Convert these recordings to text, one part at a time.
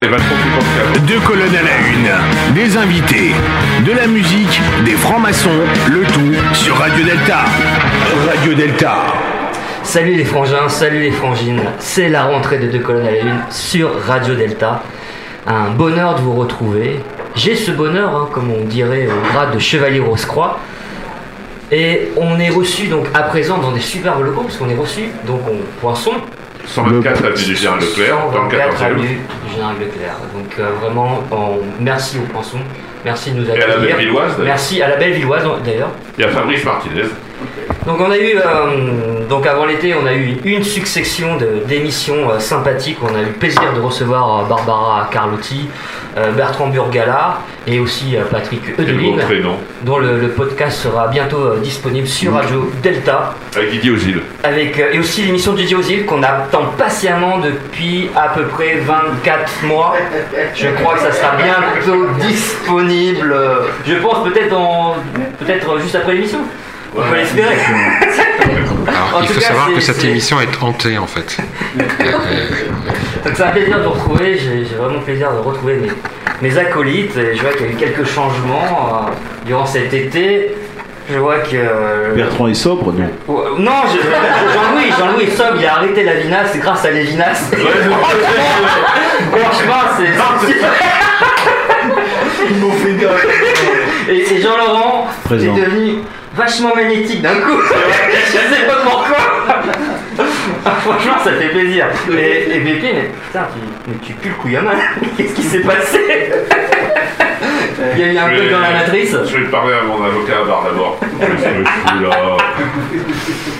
Deux colonnes à la une, des invités, de la musique, des francs-maçons, le tout sur Radio Delta. Radio Delta. Salut les frangins, salut les frangines, c'est la rentrée de deux colonnes à la une sur Radio Delta. Un bonheur de vous retrouver. J'ai ce bonheur, hein, comme on dirait au grade de chevalier Rose-Croix. Et on est reçu donc à présent dans des superbes locaux, parce qu'on est reçu donc au Poisson, 124 avenue du Général Leclerc, dans le 124 14e. avenue du Général Leclerc. Donc euh, vraiment, on- merci au Poisson, merci de nous Et à la accueillir. Bellevilloise. Merci à la belle Villoise d'ailleurs. Il y a Fabrice Martinez. Donc on a eu, euh, donc avant l'été, on a eu une succession d'émissions euh, sympathiques. On a eu le plaisir de recevoir Barbara Carlotti, Bertrand Burgala et aussi euh, Patrick Eudeline, dont le, le podcast sera bientôt euh, disponible sur Radio Delta. Avec Didier Ozil. Avec, euh, et aussi l'émission de Didier Ozil qu'on attend patiemment depuis à peu près 24 mois. Je crois que ça sera bientôt disponible. euh, Je pense peut-être peut-être juste après l'émission. On peut l'espérer. En il faut cas, savoir c'est- que cette c'est- émission est hantée en fait. Donc c'est un plaisir de vous retrouver, j'ai j'ai vraiment plaisir de retrouver mes, mes acolytes. Et je vois qu'il y a eu quelques changements euh, durant cet été. Je vois que. euh, Bertrand est sobre, non Ouais, Non, je- Jean-Louis, Jean-Louis est sobre, il a arrêté la vinasse, c'est grâce à les vinasses. Franchement, c'est. Ils m'ont fait Et, et Jean-Laurent Présent. est devenu vachement magnétique d'un coup. je sais pas pourquoi. Ah, Franchement, ça fait plaisir. Et, et Pépé, mais putain, tu, mais tu pues le couillon Qu'est-ce qui s'est passé? Il y a eu un peu dans la matrice. Je vais parler à mon avocat à barre d'abord.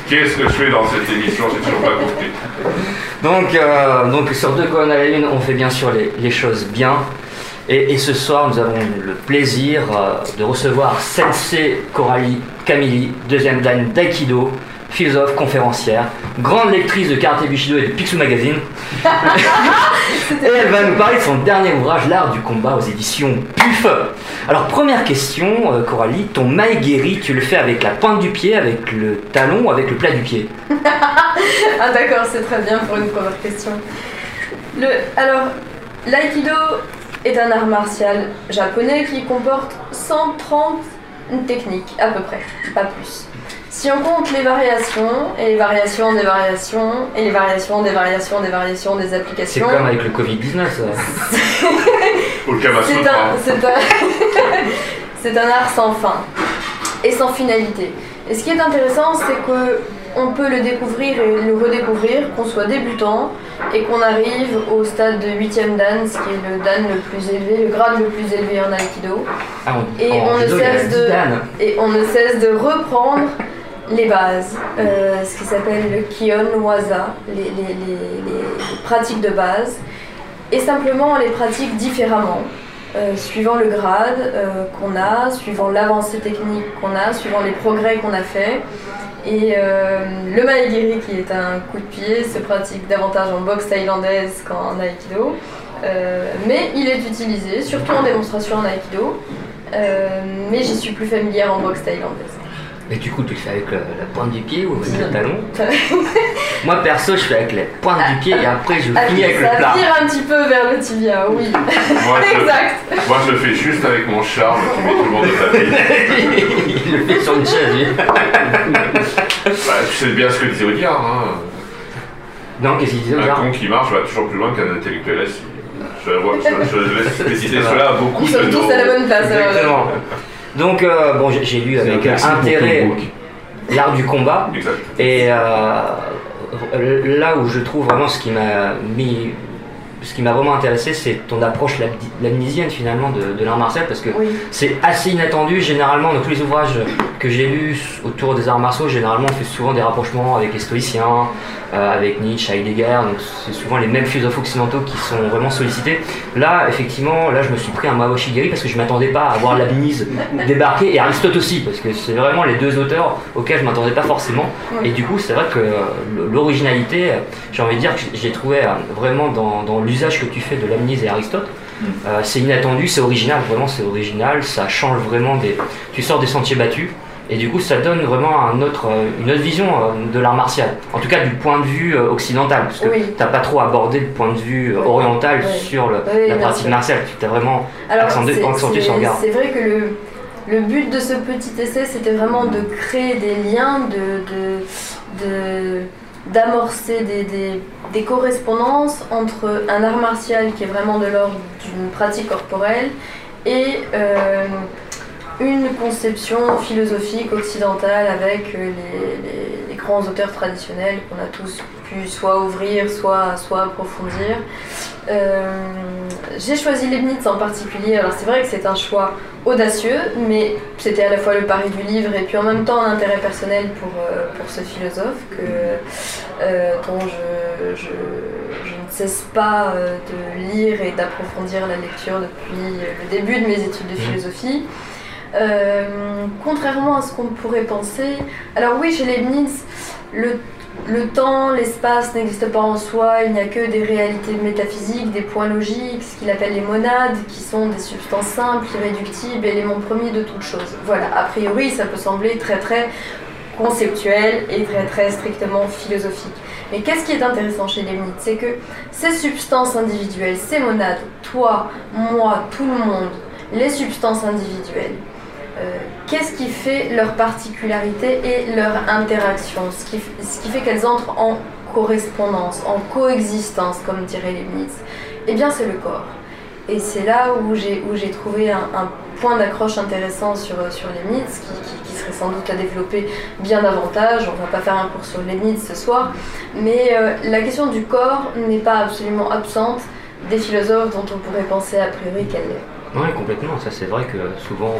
Qu'est-ce que je fais dans cette émission? J'ai toujours pas compris. Donc, euh, donc sur deux colonnes à la une, on fait bien sûr les, les choses bien. Et, et ce soir, nous avons le plaisir euh, de recevoir Sensei Coralie Camilli, deuxième dan d'Aikido, philosophe, conférencière, grande lectrice de karaté Bushido et de Picsou Magazine. et elle va nous parler de son dernier ouvrage, L'art du combat aux éditions PUF. Alors, première question, euh, Coralie, ton maegiri, tu le fais avec la pointe du pied, avec le talon ou avec le plat du pied? Ah d'accord, c'est très bien pour une première question. Le, alors, l'aïkido est un art martial japonais qui comporte 130 techniques à peu près, pas plus. Si on compte les variations, et les variations des variations, et les variations des variations des variations des C'est applications, comme avec le Covid-19. ça. Ou le Kama c'est un, c'est un, c'est un art sans fin et sans finalité. Et ce qui est intéressant, c'est que on peut le découvrir et le redécouvrir, qu'on soit débutant et qu'on arrive au stade de 8ème dan, ce qui est le dan le plus élevé, le grade le plus élevé en aïkido. Ah, on, Et on ne cesse 10 de- dan. Et on ne cesse de reprendre les bases, euh, ce qui s'appelle le Kion Waza, les, les- les- les- les pratiques de base, et simplement on les pratique différemment, euh, suivant le grade euh, qu'on a, suivant l'avancée technique qu'on a, suivant les progrès qu'on a fait. Et euh, le maegiri, qui est un coup de pied, se pratique davantage en boxe thaïlandaise qu'en aïkido. Mais il est utilisé, surtout en démonstration en aïkido. Mais j'y suis plus familière en boxe thaïlandaise. Mais du coup, tu le fais avec le- la pointe du pied ou avec le talon Moi, perso, je fais avec la pointe du pied et après, je Ah, finis avec le ça plat. tire un petit peu vers le tibia, oui. Moi je, exact. moi, je le fais juste avec mon charme qui met tout le monde au tapis. Il le fait sur une chaise, lui. Bah, tu sais bien ce que disait Audiard. Hein. Non, qu'est-ce qu'il disait Un con qui marche va toujours plus loin qu'un intellectuel assis. Je, je, je laisse préciser cela à beaucoup de sommes nos... tous à la bonne place. alors. Exactement. Donc, euh, bon, j'ai lu avec pour intérêt l'art du combat. Exact. Et euh, là où je trouve vraiment ce qui m'a mis. Ce qui m'a vraiment intéressé, c'est ton approche lamnésienne finalement de, de l'art martial parce que Oui. c'est assez inattendu. Généralement, dans tous les ouvrages que j'ai lus autour des arts martiaux, généralement on fait souvent des rapprochements avec les stoïciens, euh, avec Nietzsche, Heidegger. Donc c'est souvent les mêmes philosophes occidentaux qui sont vraiment sollicités. Là, effectivement, là je me suis pris un Mao Shigeri parce que je m'attendais pas à voir Leibniz débarquer et Aristote aussi parce que c'est vraiment les deux auteurs auxquels je m'attendais pas forcément. Oui. Et du coup, c'est vrai que euh, l'originalité, euh, j'ai envie de dire que j'ai trouvé vraiment dans, dans l'usage que tu fais de Leibniz et Aristote. euh, c'est inattendu, c'est original, vraiment c'est original, ça change vraiment des. Tu sors des sentiers battus Et du coup, ça donne vraiment un autre, euh, une autre vision euh, de l'art martial. En tout cas, du point de vue occidental. Parce que Oui. tu n'as pas trop abordé le point de vue Oui. oriental Oui. sur le- Oui, la pratique martiale. Tu as vraiment Alors, c'est- accentuer c'est- son regard. C'est vrai que le, le but de ce petit essai, c'était vraiment de créer des liens, de, de, de- d'amorcer des, des- correspondances entre un art martial qui est vraiment de l'ordre d'une pratique corporelle et euh, une conception philosophique occidentale avec euh, les grands auteurs traditionnels qu'on a tous pu soit ouvrir, soit, soit approfondir. Euh, j'ai choisi Leibniz en particulier. Alors c'est vrai que c'est un choix audacieux, mais c'était à la fois le pari du livre et puis en même temps un intérêt personnel pour, euh, pour ce philosophe que, euh, dont je, je- je ne cesse pas de lire et d'approfondir la lecture depuis le début de mes études de philosophie. Euh, contrairement à ce qu'on pourrait penser, alors oui, chez Leibniz, le temps, l'espace n'existent pas en soi, il n'y a que des réalités métaphysiques, des points logiques, ce qu'il appelle les monades, qui sont des substances simples, irréductibles, éléments premiers de toute chose. Voilà, a priori, ça peut sembler très très conceptuel et très très strictement philosophique. Mais qu'est-ce qui est intéressant chez Leibniz C'est que ces substances individuelles, ces monades, toi, moi, tout le monde, les substances individuelles, qu'est-ce qui fait leur particularité et leur interaction ce qui, ce qui fait qu'elles entrent en correspondance, en coexistence, comme dirait Leibniz Eh bien, c'est le corps. Et c'est là où j'ai, où j'ai trouvé un, point d'accroche intéressant sur, sur Leibniz, qui, serait sans doute à développer bien davantage. On va pas faire un cours sur Leibniz ce soir, mais euh, la question du corps n'est pas absolument absente des philosophes dont on pourrait penser a priori qu'elle l'est. Oui, complètement. Ça, c'est vrai que souvent,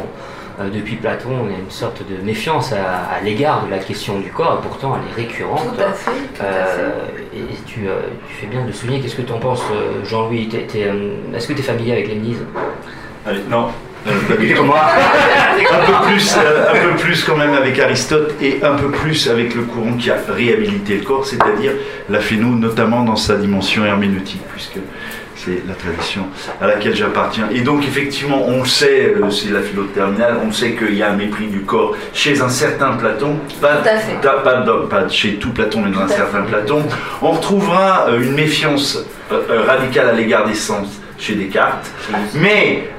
euh, depuis Platon, on a une sorte de méfiance à, à l'égard de la question du corps, et pourtant, elle est récurrente. Tout à fait, tout à fait. Euh, et tu, euh, tu fais bien de souligner. Qu'est-ce que tu en penses, Jean-Louis T'es- t'es, Est-ce que tu es familier avec Allez, non. tout. un peu plus, un peu plus quand même avec Aristote et un peu plus avec le courant qui a réhabilité le corps, c'est-à-dire l'a fait nous, notamment dans sa dimension herméneutique, puisque c'est la tradition à laquelle j'appartiens. Et donc effectivement, on le sait, euh, c'est la philo terminale, on sait qu'il y a un mépris du corps chez un certain Platon, pas, Tout à fait. pas, pas pas chez tout Platon, mais dans un Tout certain fait. Platon. On retrouvera euh, une méfiance euh, radicale à l'égard des sens chez Descartes, mais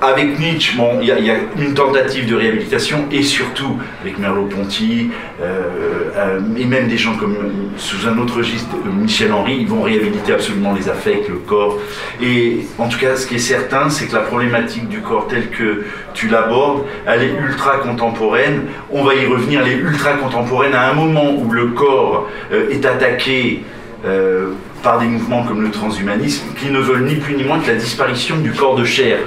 avec Nietzsche, il y, y a une tentative de réhabilitation et surtout avec Merleau-Ponty euh, euh, et même des gens comme sous un autre registre, euh, Michel Henry, ils vont réhabiliter absolument les affects, le corps. Et en tout cas, ce qui est certain, c'est que la problématique du corps telle que tu l'abordes, elle est ultra contemporaine. On va y revenir, elle est ultra contemporaine à un moment où le corps est attaqué. Par des mouvements comme le transhumanisme qui ne veulent ni plus ni moins que la disparition du corps de chair.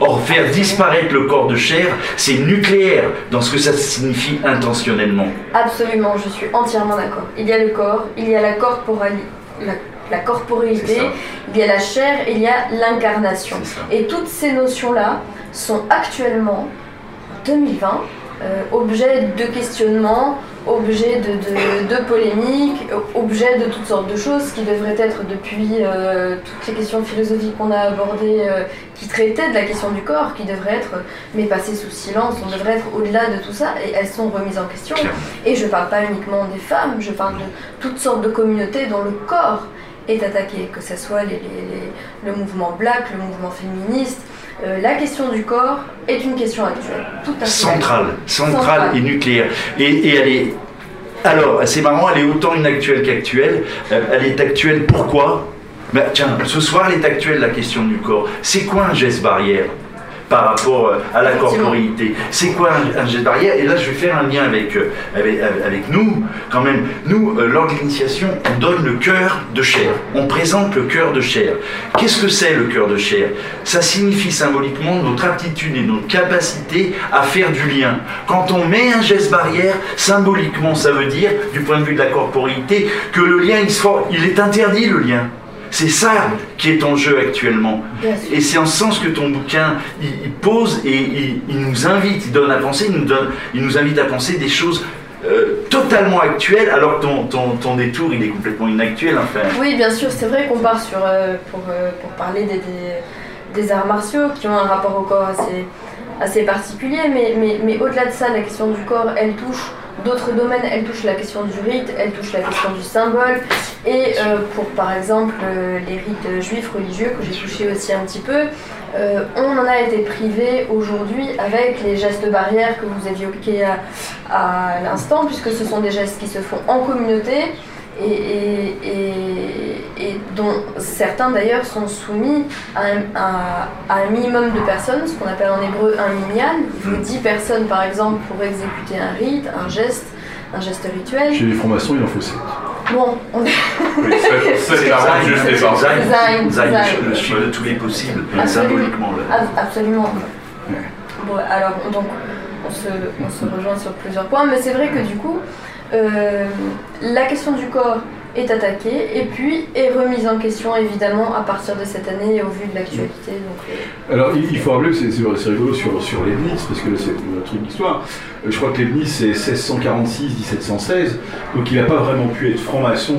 Or, faire disparaître le corps de chair, c'est nucléaire dans ce que ça signifie intentionnellement. Absolument, je suis entièrement d'accord. Il y a le corps, il y a la, corporali- la, la corporéité, C'est ça. il y a la chair il y a l'incarnation. Et toutes ces notions-là sont actuellement, en 2020, euh, objet de questionnement, objet de, de, de polémique, objet de toutes sortes de choses qui devraient être depuis euh, toutes les questions philosophiques qu'on a abordées, euh, qui traitaient de la question du corps, qui devraient être, mais passées sous silence, on devrait être au-delà de tout ça, et elles sont remises en question. Et je parle pas uniquement des femmes, je parle de toutes sortes de communautés dont le corps est attaqué, que ce soit les- les- les- le mouvement black, le mouvement féministe. Euh, la question du corps est une question actuelle, tout à fait. Centrale, centrale Centrale. et nucléaire. Et, et elle est. Alors, c'est marrant, elle est autant inactuelle qu'actuelle. Euh, Elle est actuelle pourquoi? Ben, Tiens, ce soir, elle est actuelle la question du corps. C'est quoi un geste barrière? Par rapport euh, à la corporéité C'est quoi un, un geste barrière? Et là, je vais faire un lien avec, euh, avec, avec nous, quand même. Nous, euh, lors de l'initiation, on donne le cœur de chair. On présente le cœur de chair. Qu'est-ce que c'est le cœur de chair? Ça signifie symboliquement notre aptitude et notre capacité à faire du lien. Quand on met un geste barrière, symboliquement, ça veut dire, du point de vue de la corporéité, que le lien, il, se for- il est interdit, le lien. C'est ça qui est en jeu actuellement. Et c'est en ce sens que ton bouquin, il, il pose et il, il nous invite, il donne à penser, il nous, donne, il nous invite à penser des choses euh, totalement actuelles, alors que ton, ton, ton détour, il est complètement inactuel. Enfin. Oui, bien sûr, c'est vrai qu'on part sur, euh, pour, euh, pour parler des, des, des arts martiaux qui ont un rapport au corps assez, assez particulier, mais, mais, mais au-delà de ça, la question du corps, elle touche d'autres domaines, elle touche la question du rite, elle touche la question du symbole, et euh, pour par exemple euh, les rites juifs religieux que j'ai touché aussi un petit peu, euh, on en a été privé aujourd'hui avec les gestes barrières que vous évoquiez à, à l'instant, puisque ce sont des gestes qui se font en communauté et, et- et- et dont certains d'ailleurs sont soumis à un, à- à un minimum de personnes, ce qu'on appelle en hébreu un minyan. Il faut 10 personnes par exemple pour exécuter un rite, un geste, un geste rituel. Chez les francs-maçons, il en faut 7. Bon, on est Oui, c'est- juste des parents. Zayn, Zayn. le chiffre de tous les possibles, Absolument. symboliquement. Absolument. Bon, alors, donc, on se, on se rejoint sur plusieurs points, mais c'est vrai que du coup, euh, la question du corps est attaquée et puis est remise en question évidemment à partir de cette année et au vu de l'actualité. Euh, Alors, il il faut rappeler c'est rigolo sur, sur Leibniz, parce que là, c'est un truc d'histoire. Euh, Je crois que Leibniz, c'est 1646-1716, donc il n'a pas vraiment pu être franc-maçon,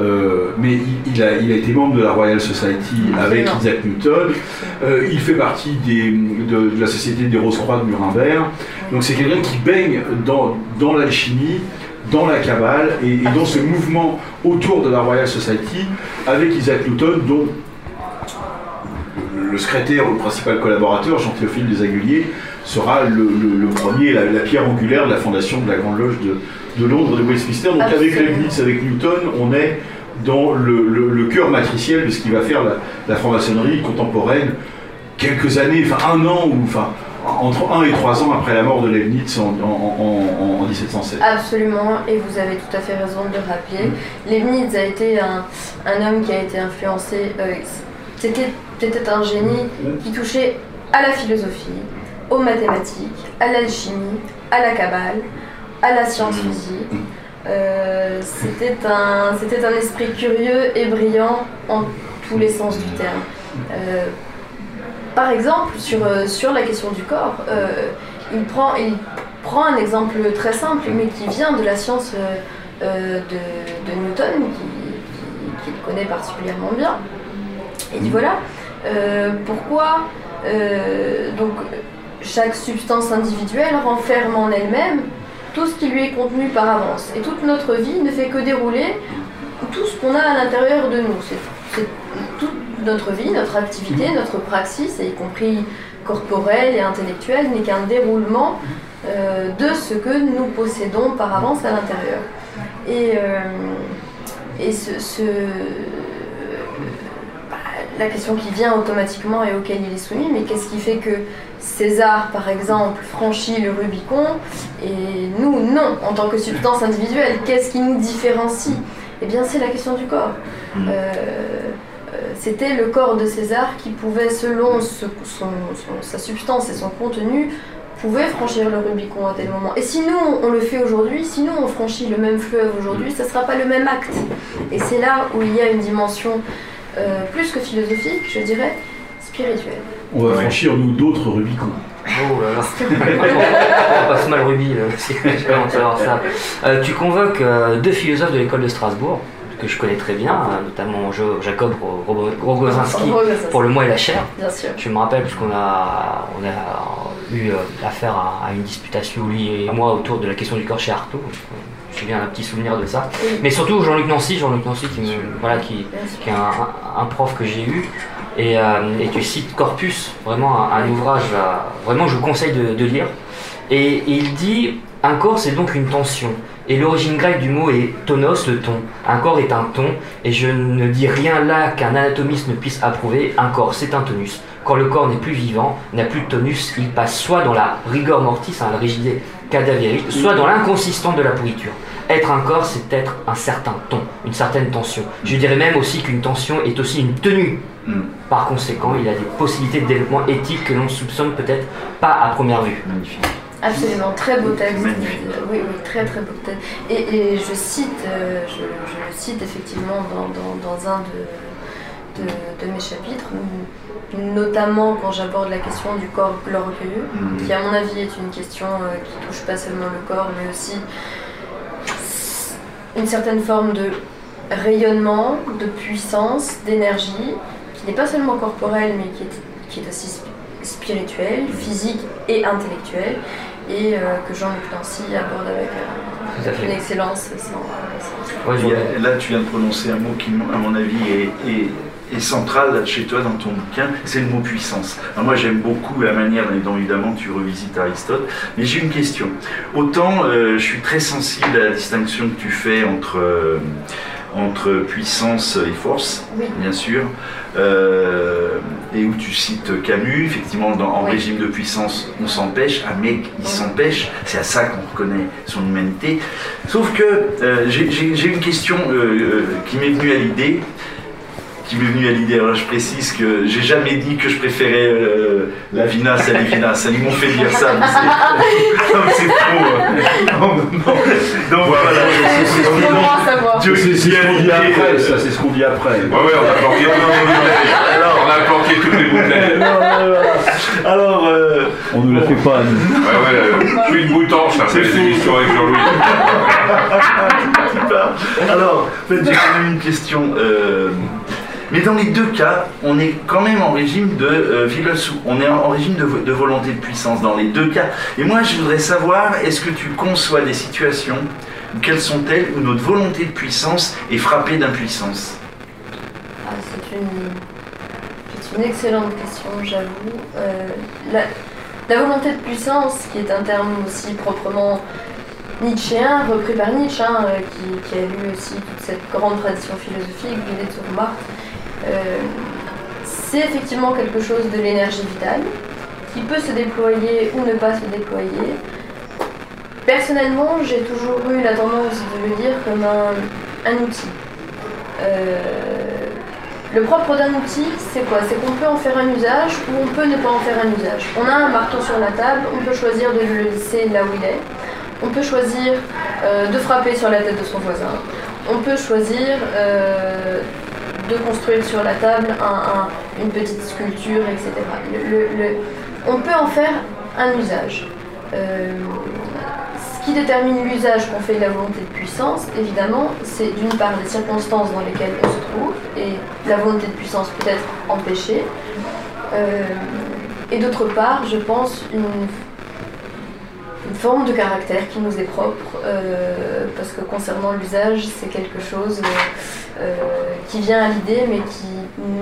euh, mais il, il a, il a été membre de la Royal Society avec. Isaac Newton. Euh, il fait partie des, de, de la Société des Rose-Croix de Nuremberg. Donc, c'est quelqu'un qui baigne dans, dans l'alchimie, dans la Kabbale et, et dans ce mouvement autour de la Royal Society avec Isaac Newton, dont le secrétaire ou le principal collaborateur, Jean-Théophile Desaguliers, sera le, le- le premier, la, la pierre angulaire de la fondation de la Grande Loge de, de Londres de Westminster. Donc avec. Leibniz, avec Newton, on est dans le cœur matriciel de ce qui va faire la, la franc-maçonnerie contemporaine quelques années, enfin un an, ou enfin entre un et trois ans après la mort de Leibniz en, en- en- en 1707. Absolument, et vous avez tout à fait raison de le rappeler. Leibniz a été un, un homme qui a été influencé, euh, c'était c'était un génie qui touchait à la philosophie, aux mathématiques, à l'alchimie, à la cabale, à la science physique. Euh, c'était un, c'était un esprit curieux et brillant en tous les sens du terme. Euh, par exemple, sur, euh, sur la question du corps, euh, il, prend, il prend un exemple très simple, mais qui vient de la science euh, de, Newton, qui- qui- qu'il connaît particulièrement bien. Il dit voilà, pourquoi donc, chaque substance individuelle renferme en elle-même tout ce qui lui est contenu par avance. Et toute notre vie ne fait que dérouler tout ce qu'on a à l'intérieur de nous. Notre vie, notre activité, notre praxis, y compris corporelle et intellectuelle, n'est qu'un déroulement euh, de ce que nous possédons par avance à l'intérieur. Et, euh, et ce, bah, la question qui vient automatiquement et auquel il est soumis, mais qu'est-ce qui fait que César, par exemple, franchit le Rubicon et nous, non, en tant que substance individuelle Qu'est-ce qui nous différencie? Eh bien, c'est la question du corps. Euh, C'était le corps de César qui pouvait, selon ce- son- son- sa substance et son contenu, pouvait franchir le Rubicon à tel moment. Et si nous, on le fait aujourd'hui, si nous, on franchit le même fleuve aujourd'hui, ça ne sera pas le même acte. Et c'est là où il y a une dimension euh, plus que philosophique, je dirais, spirituelle. On va franchir, nous, d'autres Rubicons. Oh là là. On passe mal Ruby honte de savoir ça. Euh, tu convoques euh, deux philosophes de l'école de Strasbourg que je connais très bien, euh, notamment Jacob Ro- Ro- Rogozinski pour le moi et la chair. Bien sûr. Je me rappelle puisqu'on a, on a eu euh, affaire à, à une disputation, lui et moi, autour de la question du corps chez Artaud. Je me souviens d'un petit souvenir de ça. Oui. Mais surtout Jean-Luc Nancy, Jean-Luc Nancy qui, me, voilà, qui, Bien est un, un- un prof que j'ai eu. Et, euh, et tu cites Corpus, vraiment un, un ouvrage, euh, vraiment je vous conseille de, de lire. Et, et il dit un corps c'est donc une tension. Et l'origine grecque du mot est tonos, le ton. Un corps est un ton, et je ne dis rien là qu'un anatomiste ne puisse approuver. Un corps c'est un tonus. Quand le corps n'est plus vivant, n'a plus de tonus, il passe soit dans la rigor mortis, hein, la rigidité cadavérique, soit dans l'inconsistance de la pourriture. Être un corps, c'est être un certain ton, une certaine tension. Je dirais même aussi qu'une tension est aussi une tenue. Par conséquent, il a des possibilités de développement éthique que l'on ne soupçonne peut-être pas à première vue. Magnifique. Absolument, très beau texte. Magnifique. Oui, oui, très très beau texte. Et, et je cite, euh, je, cite effectivement dans, dans- dans un de, de, de mes chapitres, notamment quand j'aborde la question du corps glorieux, Mm. qui à mon avis est une question euh, qui touche pas seulement le corps, mais aussi une certaine forme de rayonnement, de puissance, d'énergie, qui n'est pas seulement corporelle, mais qui est, qui est aussi spi- spirituelle, physique et intellectuelle, et euh, que Jean-Luc Nancy aborde avec euh, une excellence sans- sans- Ouais, a- Là, tu viens de prononcer un mot qui, à mon avis, est, est- est central là, chez toi dans ton bouquin, c'est le mot puissance. Alors moi, j'aime beaucoup la manière dont, évidemment, tu revisites Aristote, mais j'ai une question. Autant, euh, je suis très sensible à la distinction que tu fais entre, euh, entre puissance et force, Oui. bien sûr, euh, et où tu cites Camus, effectivement, dans, en Oui. régime de puissance, on s'empêche, un mec, il s'empêche, c'est à ça qu'on reconnaît son humanité. Sauf que euh, j'ai- une question euh, qui m'est venue à l'idée, qui m'est venue à l'idée, alors je précise que j'ai jamais dit que je préférais euh, la vinasse à l'Evinas, ils m'ont fait dire ça, mais c'est trop. non, non. Donc voilà, C'est ce qu'on dit après, ça, c'est ce qu'on dit après. Ouais, ouais, on a planqué toutes les bouteilles. Alors- on a planqué toutes les bouteilles. Non, non, voilà. Alors, euh, On ne la fait pas nous. Ouais, ouais, euh, je suis une boutanche après les émissions avec Jean-Louis. Alors, en fait, j'ai quand même une question. euh, mais dans les deux cas, on est quand même en régime de euh, on est en régime de, vo- de volonté de puissance dans les deux cas. Et moi, je voudrais savoir, est-ce que tu conçois des situations, quelles sont-elles, où notre volonté de puissance est frappée d'impuissance? Ah, c'est une, une excellente question, j'avoue. Euh, la, volonté de puissance, qui est un terme aussi proprement nietzschéen, repris par Nietzsche, hein, euh, qui, a lu aussi toute cette grande tradition philosophique, Marx, euh, c'est effectivement quelque chose de l'énergie vitale, qui peut se déployer ou ne pas se déployer. Personnellement, j'ai toujours eu la tendance de le lire comme un, outil. Euh, le propre d'un outil, c'est quoi? C'est qu'on peut en faire un usage ou on peut ne pas en faire un usage. On a un marteau sur la table, on peut choisir de le laisser là où il est. On peut choisir euh, de frapper sur la tête de son voisin. On peut choisir euh, de construire sur la table un- un- une petite sculpture, etc. On peut en faire un usage. Euh, ce qui détermine l'usage qu'on fait de la volonté de puissance, évidemment, c'est d'une part les circonstances dans lesquelles on se trouve, et la volonté de puissance peut être empêchée, Euh, et d'autre part, je pense, une forme de caractère qui nous est propre, euh, parce que concernant l'usage, c'est quelque chose euh, euh, qui vient à l'idée, mais qui,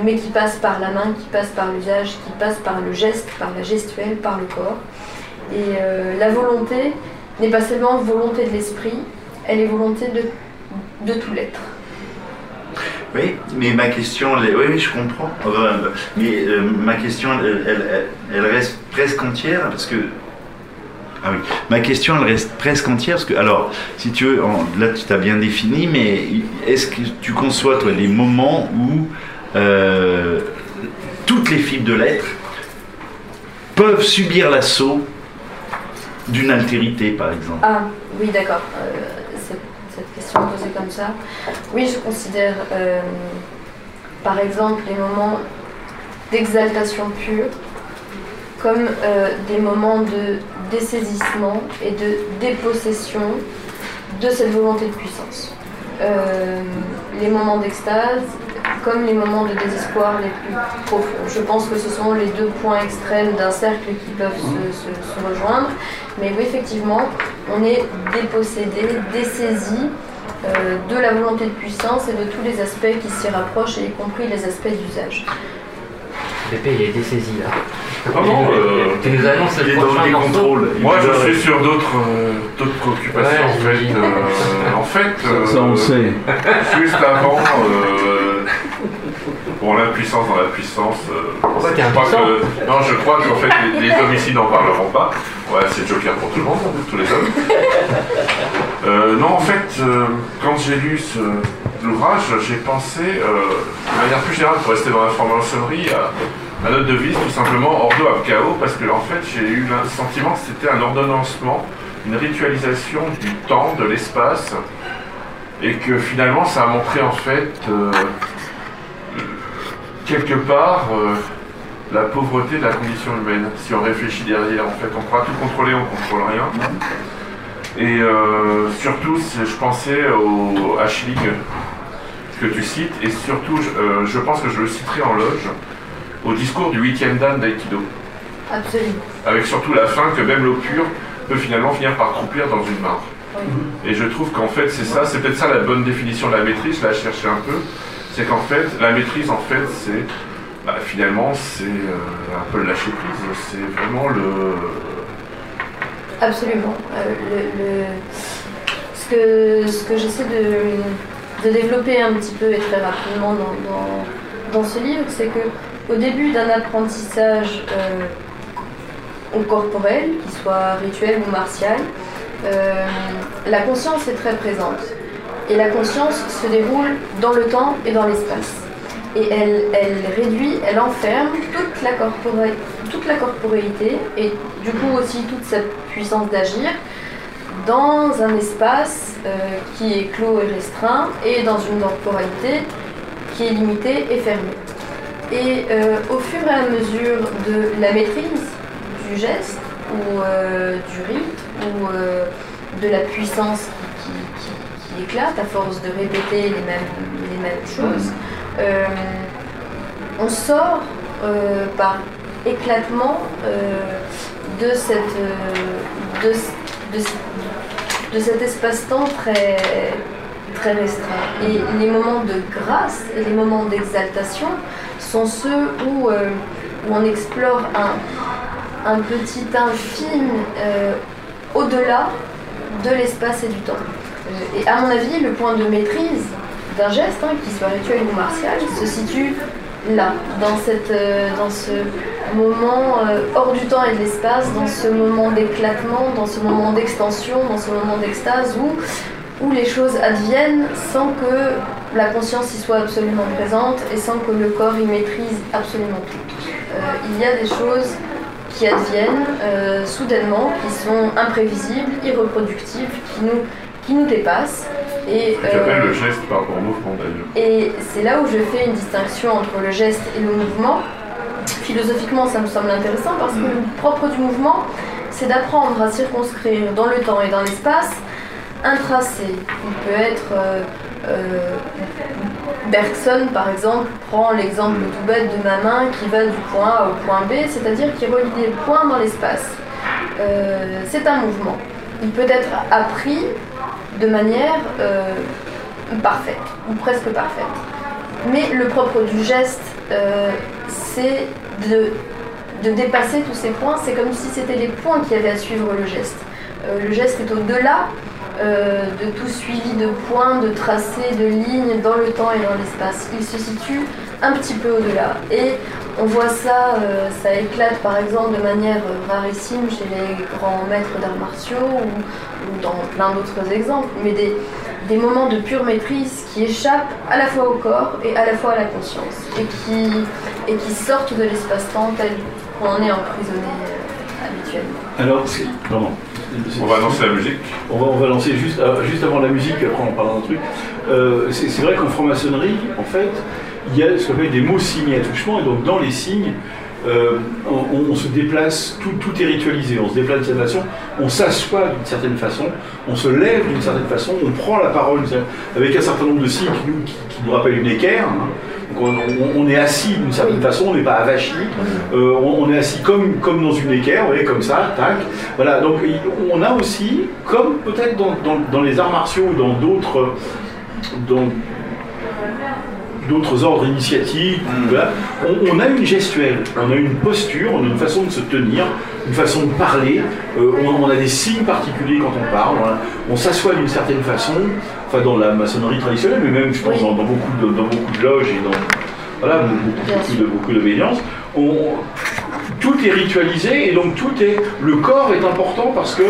mais qui passe par la main, qui passe par l'usage, qui passe par le geste, par la gestuelle, par le corps. Et la volonté n'est pas seulement volonté de l'esprit, elle est volonté de, de tout l'être. Oui, mais ma question, oui, je comprends. Mais ma question, elle- elle reste presque entière parce que. Ah oui, ma question, elle reste presque entière parce que, alors, si tu veux, là, tu t'as bien défini, mais est-ce que tu conçois, toi, des moments où euh, toutes les fibres de l'être peuvent subir l'assaut d'une altérité, par exemple? Ah, oui, d'accord. Euh, c'est- cette question posée comme ça. Oui, je considère, euh, par exemple, les moments d'exaltation pure comme des moments de dessaisissement et de dépossession de cette volonté de puissance. Euh, les moments d'extase comme les moments de désespoir les plus profonds. Je pense que ce sont les deux points extrêmes d'un cercle qui peuvent se, rejoindre. Mais oui, effectivement, on est dépossédé, dessaisi euh, de la volonté de puissance et de tous les aspects qui s'y rapprochent, y compris les aspects d'usage. Pépé, il est dessaisi là. Comment euh, Tu nous annonces le prochain morceau. Moi, je suis sur d'autres euh, préoccupations Ouais, en fait. Euh, en fait, euh, Ça, on le sait. juste avant, euh, bon, l'impuissance dans la puissance. euh, Pourquoi t'es je crois impuissant que- Non, je crois qu'en fait, les, les hommes ici n'en parleront pas. Ouais, c'est Joker pour tout le monde, tous les hommes. Euh, non, en fait, euh, quand j'ai lu ce- l'ouvrage, j'ai pensé, euh, de manière plus générale, pour rester dans la franc-maçonnerie, à à notre devise, tout simplement, Ordo ab chaos, parce que en fait, j'ai eu le sentiment que c'était un ordonnancement, une ritualisation du temps, de l'espace, et que finalement, ça a montré en fait, euh, quelque part, euh, la pauvreté de la condition humaine. Si on réfléchit derrière, en fait, on croit tout contrôler, on contrôle rien. Et surtout, je pensais au Ashling que tu cites, et surtout, je, euh, je pense que je le citerai en loge, au discours du huitième dan d'Aikido. Absolument. Avec surtout la fin que même l'eau pure peut finalement finir par croupir dans une mare. Oui. Et je trouve qu'en fait, c'est ça, c'est peut-être ça la bonne définition de la maîtrise, là, je cherchais un peu. C'est qu'en fait, la maîtrise, en fait, c'est. bah, finalement, c'est euh, un peu le lâcher prise. C'est vraiment le. Absolument. Euh, le- le- Ce que, ce que j'essaie de, de développer un petit peu et très rapidement dans, dans, ce livre, c'est que au début d'un apprentissage euh, corporel, qu'il soit rituel ou martial, euh, la conscience est très présente. Et la conscience se déroule dans le temps et dans l'espace. Et elle, elle réduit, elle enferme toute la, toute la et du coup aussi toute sa puissance d'agir dans un espace euh, qui est clos et restreint et dans une temporalité qui est limitée et fermée. Et euh, au fur et à mesure de la maîtrise du geste ou euh, du rite ou de la puissance qui, éclate à force de répéter les mêmes, les mêmes choses, on sort par éclatement de, cette, de cet espace-temps très, très restreint. Et les moments de grâce et les moments d'exaltation sont ceux où, euh, on explore un, un petit infime euh, au-delà de l'espace et du temps. Euh, et à mon avis, le point de maîtrise d'un geste, hein, qu'il soit rituel ou martial, se situe là, dans, cette, euh, dans ce moment euh, hors du temps et de l'espace, dans ce moment d'éclatement, dans ce moment d'extension, dans ce moment d'extase où, où les choses adviennent sans que la conscience y soit absolument présente et sans que le corps y maîtrise absolument tout. Euh, il y a des choses qui adviennent soudainement, qui sont imprévisibles, irreproductibles, qui nous, qui nous dépassent. Et, euh, le geste par rapport au mouvement d'ailleurs. et c'est là où je fais une distinction entre le geste et le mouvement. Philosophiquement, ça me semble intéressant parce que le propre du mouvement, c'est d'apprendre à circonscrire dans le temps et dans l'espace un tracé. Il peut être. euh, euh, Bergson, par exemple, prend l'exemple tout bête de ma main qui va du point A au point B, c'est-à-dire qui relie des points dans l'espace. Euh, c'est un mouvement. Il peut être appris de manière euh, parfaite, ou presque parfaite. Mais le propre du geste, euh, c'est de, dépasser tous ces points. C'est comme si c'était les points qui avaient à suivre le geste. Euh, le geste est au-delà de tout suivi de points, de tracés, de lignes dans le temps et dans l'espace. Il se situe un petit peu au-delà. Et on voit ça, euh, ça éclate par exemple de manière euh, rarissime chez les grands maîtres d'arts martiaux ou, ou dans plein d'autres exemples, mais des, des moments de pure maîtrise qui échappent à la fois au corps et à la fois à la conscience et qui, et qui sortent de l'espace-temps tel qu'on en est emprisonné euh, habituellement. Alors, pardon. On va lancer la musique. On va, on va lancer juste, juste avant la musique, après on parlera d'un truc. Euh, c'est c'est vrai qu'en franc-maçonnerie, en fait, il y a ce qu'on appelle des mots signés à touchement, et donc dans les signes, euh, on, on se déplace, tout, tout est ritualisé, on se déplace d'une certaine façon, on s'assoit d'une certaine façon, on se lève d'une certaine façon, on prend la parole avec un certain nombre de signes qui nous, qui, qui nous rappellent une équerre. hein. Donc on, est assis d'une certaine façon, on n'est pas avachi, Euh, on, on est assis comme, comme dans une équerre, vous voyez, comme ça, tac. Voilà, donc on a aussi, comme peut-être dans, dans- dans les arts martiaux ou dans d'autres dans d'autres ordres initiatiques, voilà, on, on a une gestuelle, on a une posture, on a une façon de se tenir, une façon de parler, euh, on, on a des signes particuliers quand on parle, voilà. on s'assoit d'une certaine façon, enfin dans la maçonnerie traditionnelle, mais même je pense Oui. dans, dans beaucoup de, dans beaucoup de loges et dans voilà, beaucoup, de on- tout est ritualisé et donc tout est le corps est important parce que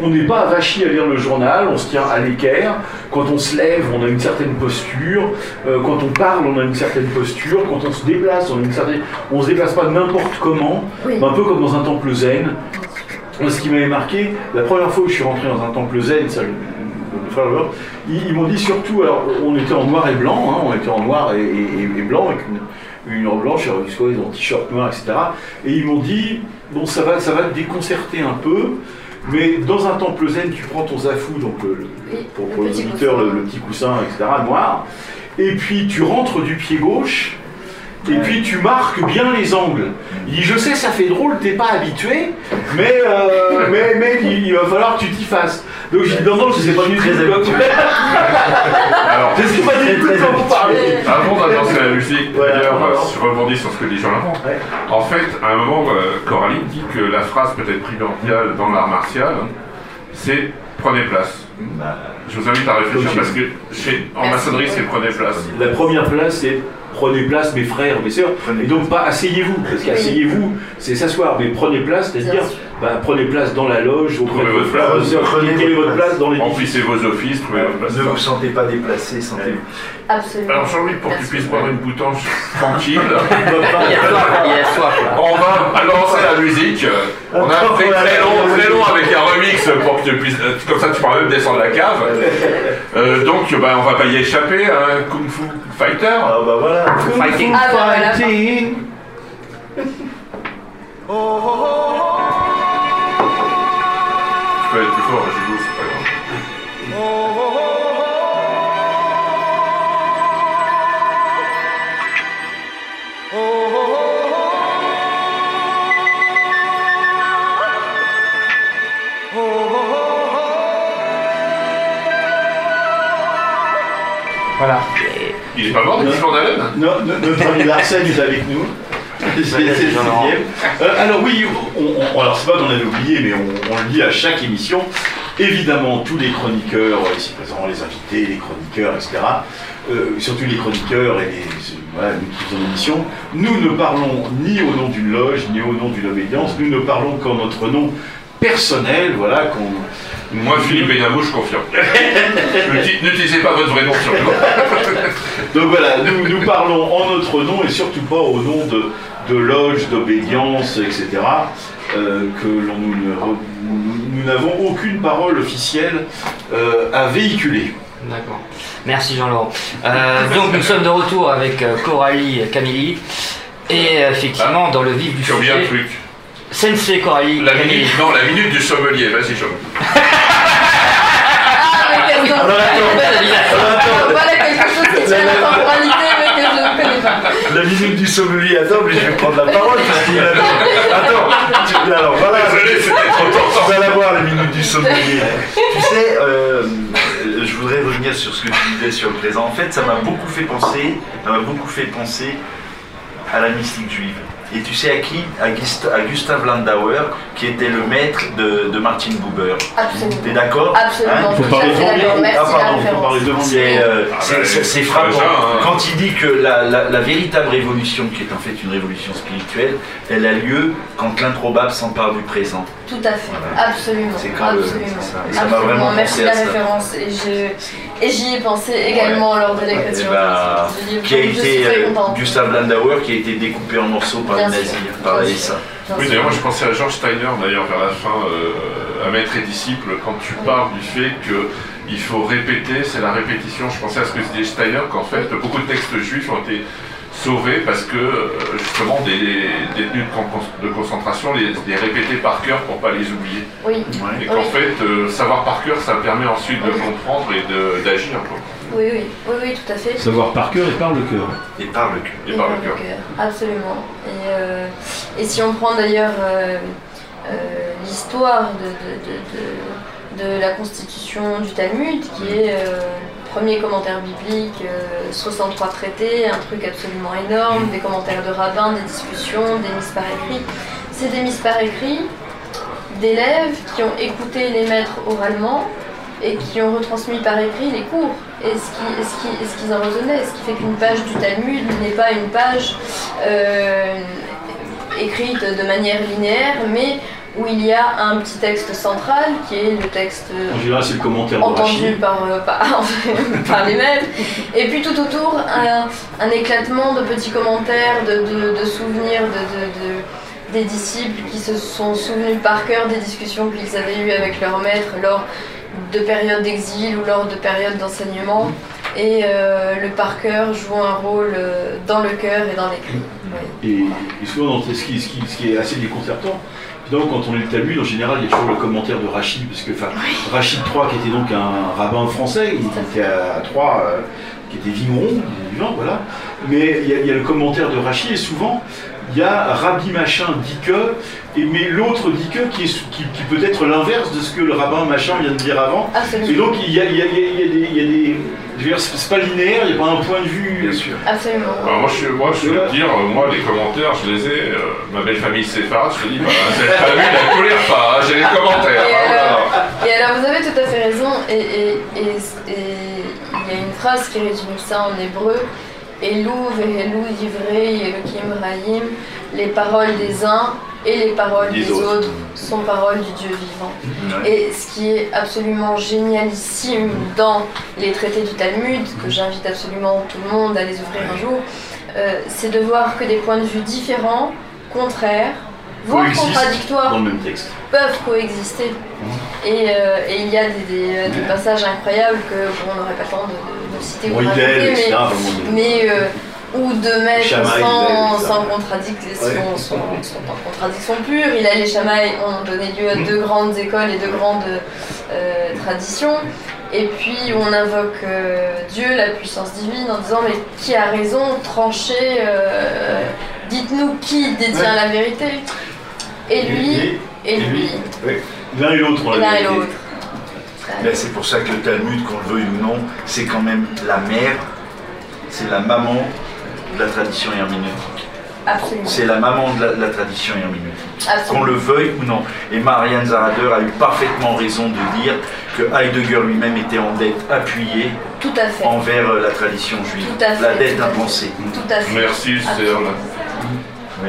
on n'est pas avachi à lire le journal, on se tient à l'équerre. Quand on se lève, on a une certaine posture. Euh, quand on parle, on a une certaine posture. Quand on se déplace, on a une certaine. On se déplace pas n'importe comment, Oui. un peu comme dans un temple zen. Ce qui m'avait marqué, la première fois où je suis rentré dans un temple zen, ils, ils m'ont dit surtout, alors on était en noir et blanc, hein, on était en noir et, et- et blanc avec une, une robe blanche, soit ils ont un t-shirt noir, etc. Et ils m'ont dit, bon ça va, ça va te déconcerter un peu, mais dans un temple zen, tu prends ton zafou, donc le- le- Oui, pour, le les auditeurs, le petit coussin, etc., noir, et puis tu rentres du pied gauche, et puis tu marques bien les angles. Il dit Je sais, ça fait drôle, t'es pas habitué, mais, euh, mais, mais il, il va falloir que tu t'y fasses. Donc j'ai dit Non, non, je sais pas du tout. Alors, Je sais pas du tout quoi vous parlez. avant d'avancer la musique, d'ailleurs, euh, je rebondis sur ce que dit Jean-Laurent. Ouais. En fait, à un moment, euh, Coralie dit que la phrase peut-être primordiale dans l'art martial, c'est prenez place. Bah, Je vous invite à réfléchir parce que chez, en maçonnerie, c'est prenez place. La première place, c'est prenez place, mes frères, mes sœurs. Et donc pas asseyez-vous, parce qu'asseyez-vous, c'est s'asseoir, mais prenez place, c'est-à-dire. Bah, prenez place dans la loge, votre place. sœurs, Prenez votre place dans. Remplissez vos offices, trouvez votre place. ne vous sentez pas déplacé, sentez Absolument. Alors Jean-Louis, pour que tu puisses boire une boutange tranquille, on va lancer la musique. On a fait très long, très long avec un remix pour que tu puisses, euh, comme ça tu pourras même descendre la cave. Euh, donc bah, on va pas y échapper, un Kung Fu Fighter. Ah bah voilà. Fighting. Ah bah voilà. Fighting. Peux être plus fort, je joue, c'est pas grave. Voilà. Il est pas mort depuis Van Halen No- no- notre ami Larsen est avec nous. C'est c'est le Jean-Laurent. sixième. Euh, alors oui, on, on- alors c'est pas qu'on avait oublié, mais on, on le dit à chaque émission. Évidemment, tous les chroniqueurs euh, ici présents, les invités, les chroniqueurs, etc. euh, surtout les chroniqueurs et les, voilà, nous qui faisons l'émission, nous ne parlons ni au nom d'une loge, ni au nom d'une obédience, nous ne parlons qu'en notre nom personnel, voilà, qu'on... Moi, Philippe Benamou, je confirme. N'uti- N'utilisez pas votre vrai nom surtout. Donc voilà, nous, nous parlons en notre nom et surtout pas au nom de, de loge, d'obédience, etc. euh, que l'on nous n'avons aucune parole officielle euh, à véhiculer. D'accord. Merci Jean-Laurent. Euh, donc nous sommes de retour avec Coralie Camilli. Et effectivement, dans le vif du Sur bien le sujet, truc. Sensei Coralie La minute, non, la minute du sommelier, vas-y, Jean. Ah, mais La minute du sommelier, attends, mais je vais prendre la parole parce qu'il a... Attends, tu- alors voilà. Désolé, c'était trop tôt. On va la voir, la minute du sommelier. tu sais, euh, je voudrais revenir sur ce que tu disais sur le présent. En fait, ça m'a beaucoup fait penser, ça m'a beaucoup fait penser à la mystique juive. Et tu sais à qui? À, Gust- à Gustav Landauer, qui était le maître de, de Martin Buber. Absolument. T'es d'accord? Absolument. Hein? Faut parler Ah, pardon, faut référence. parler devant lui. C'est Ah, c'est- bah, frappant. hein. Quand il dit que la, la- la véritable révolution, qui est en fait une révolution spirituelle, elle a lieu quand l'improbable s'empare du présent. Tout à fait, Voilà. absolument. C'est quand le- absolument. c'est ça. Et ça m'a Absolument. vraiment Merci la référence. Et je- et j'y ai pensé également lors de l'écriture. Eh du livre. qui a Donc, je suis été très euh, contente. Gustave Landauer, qui a été découpé en morceaux par Bien Oui, d'ailleurs, moi je pensais à George Steiner, d'ailleurs, vers la fin, euh, à Maître et Disciple, quand tu parles du fait qu'il faut répéter, c'est la répétition. Je pensais à ce que disait Steiner, qu'en fait, beaucoup de textes juifs ont été sauvés parce que, euh, justement, des détenus de, con- de concentration les, les répétaient par cœur pour pas les oublier. Oui, Et qu'en Oui. fait, euh, savoir par cœur, ça permet ensuite de comprendre et de- d'agir. Oui, oui, oui, oui, tout à fait. Savoir par cœur et par le cœur. Et par le cul. Et par le cœur. Absolument. Et, euh, et si on prend d'ailleurs euh, euh, l'histoire de, de, de, de- de la constitution du Talmud, qui est euh, premier commentaire biblique, euh, 63 traités, un truc absolument énorme, des commentaires de rabbins, des discussions, des mises par écrit. C'est des mises par écrit d'élèves qui ont écouté les maîtres oralement et qui ont retransmis par écrit les cours et ce qui- et ce qui- ce qu'ils en raisonnaient. Ce qui fait qu'une page du Talmud n'est pas une page euh, écrite de manière linéaire, mais où il y a un petit texte central qui est le texte général, le commentaire entendu par, par, par les maîtres. Et puis tout autour, un, un éclatement de petits commentaires, de, de- de souvenirs de- des disciples qui se sont souvenus par cœur des discussions qu'ils avaient eues avec leur maître lors de périodes d'exil ou lors de périodes d'enseignement. Et euh, le par cœur joue un rôle euh, dans le cœur et dans l'écrit. Oui. Et, et souvent, dans- ce qui, ce qui- ce qui est assez déconcertant, évidemment, quand on lit le Talmud, en général, il y a toujours le commentaire de Rachid, parce que Rachid III, qui était donc un rabbin français, il était à Troyes, euh, qui était vigneron, vivant, voilà. mais il y, a- il y a le commentaire de Rachi et souvent il y a Rabbi machin dit que, et, mais l'autre dit que qui, est- qui, qui peut être l'inverse de ce que le rabbin machin vient de dire avant. Et Absolument. donc il y a, il y a- il y a- il y a des. il y a des- je veux dire, c'est pas linéaire, il n'y a pas un point de vue. Bien sûr. Absolument. Alors moi, je, moi, je veux te dire, euh, moi, les commentaires, je les ai. euh, ma belle famille séfarade, je te dis, bah, c'est pas vu, la colère pas, hein, j'ai les commentaires. Et hein, voilà. alors, et alors, vous avez tout à fait raison, et et- et- et il y a une phrase qui résume ça en hébreu Elou vehelu divrei Elohim les paroles des uns et les paroles Des des, autres. autres. sont paroles du Dieu vivant. Ouais. Et ce qui est absolument génialissime dans les traités du Talmud, que j'invite absolument tout le monde à les ouvrir un jour, euh, c'est de voir que des points de vue différents, contraires, voire contradictoires, peuvent coexister. Et, euh, et il y a des, des- des passages incroyables que bon, on n'aurait pas le temps de, de- de citer ou Bon, Hillel, raconter, mais, mais euh, ou de mettre sans, sans contradiction, Ouais. contradiction pure. Il a les Shammai ont donné lieu à deux grandes écoles et deux grandes euh, traditions. Et puis on invoque euh, Dieu, la puissance divine, en disant mais qui a raison, tranchez, euh, dites-nous qui détient Ouais. la vérité? Et lui, Et- et lui. L'un et l'autre. et l'un et réalité. l'autre. Ben, c'est pour ça que le Talmud, qu'on le veuille ou non, c'est quand même la mère, c'est la maman de la tradition herméneutique. Absolument. C'est la maman de la, de la tradition herméneutique. Qu'on le veuille ou non. Et Marianne Zarader a eu parfaitement raison de dire que Heidegger lui-même était en dette appuyée Tout à fait. envers euh, la tradition juive. Tout à fait, La dette tout à impensée. Tout à fait. Merci, Absolument. Non,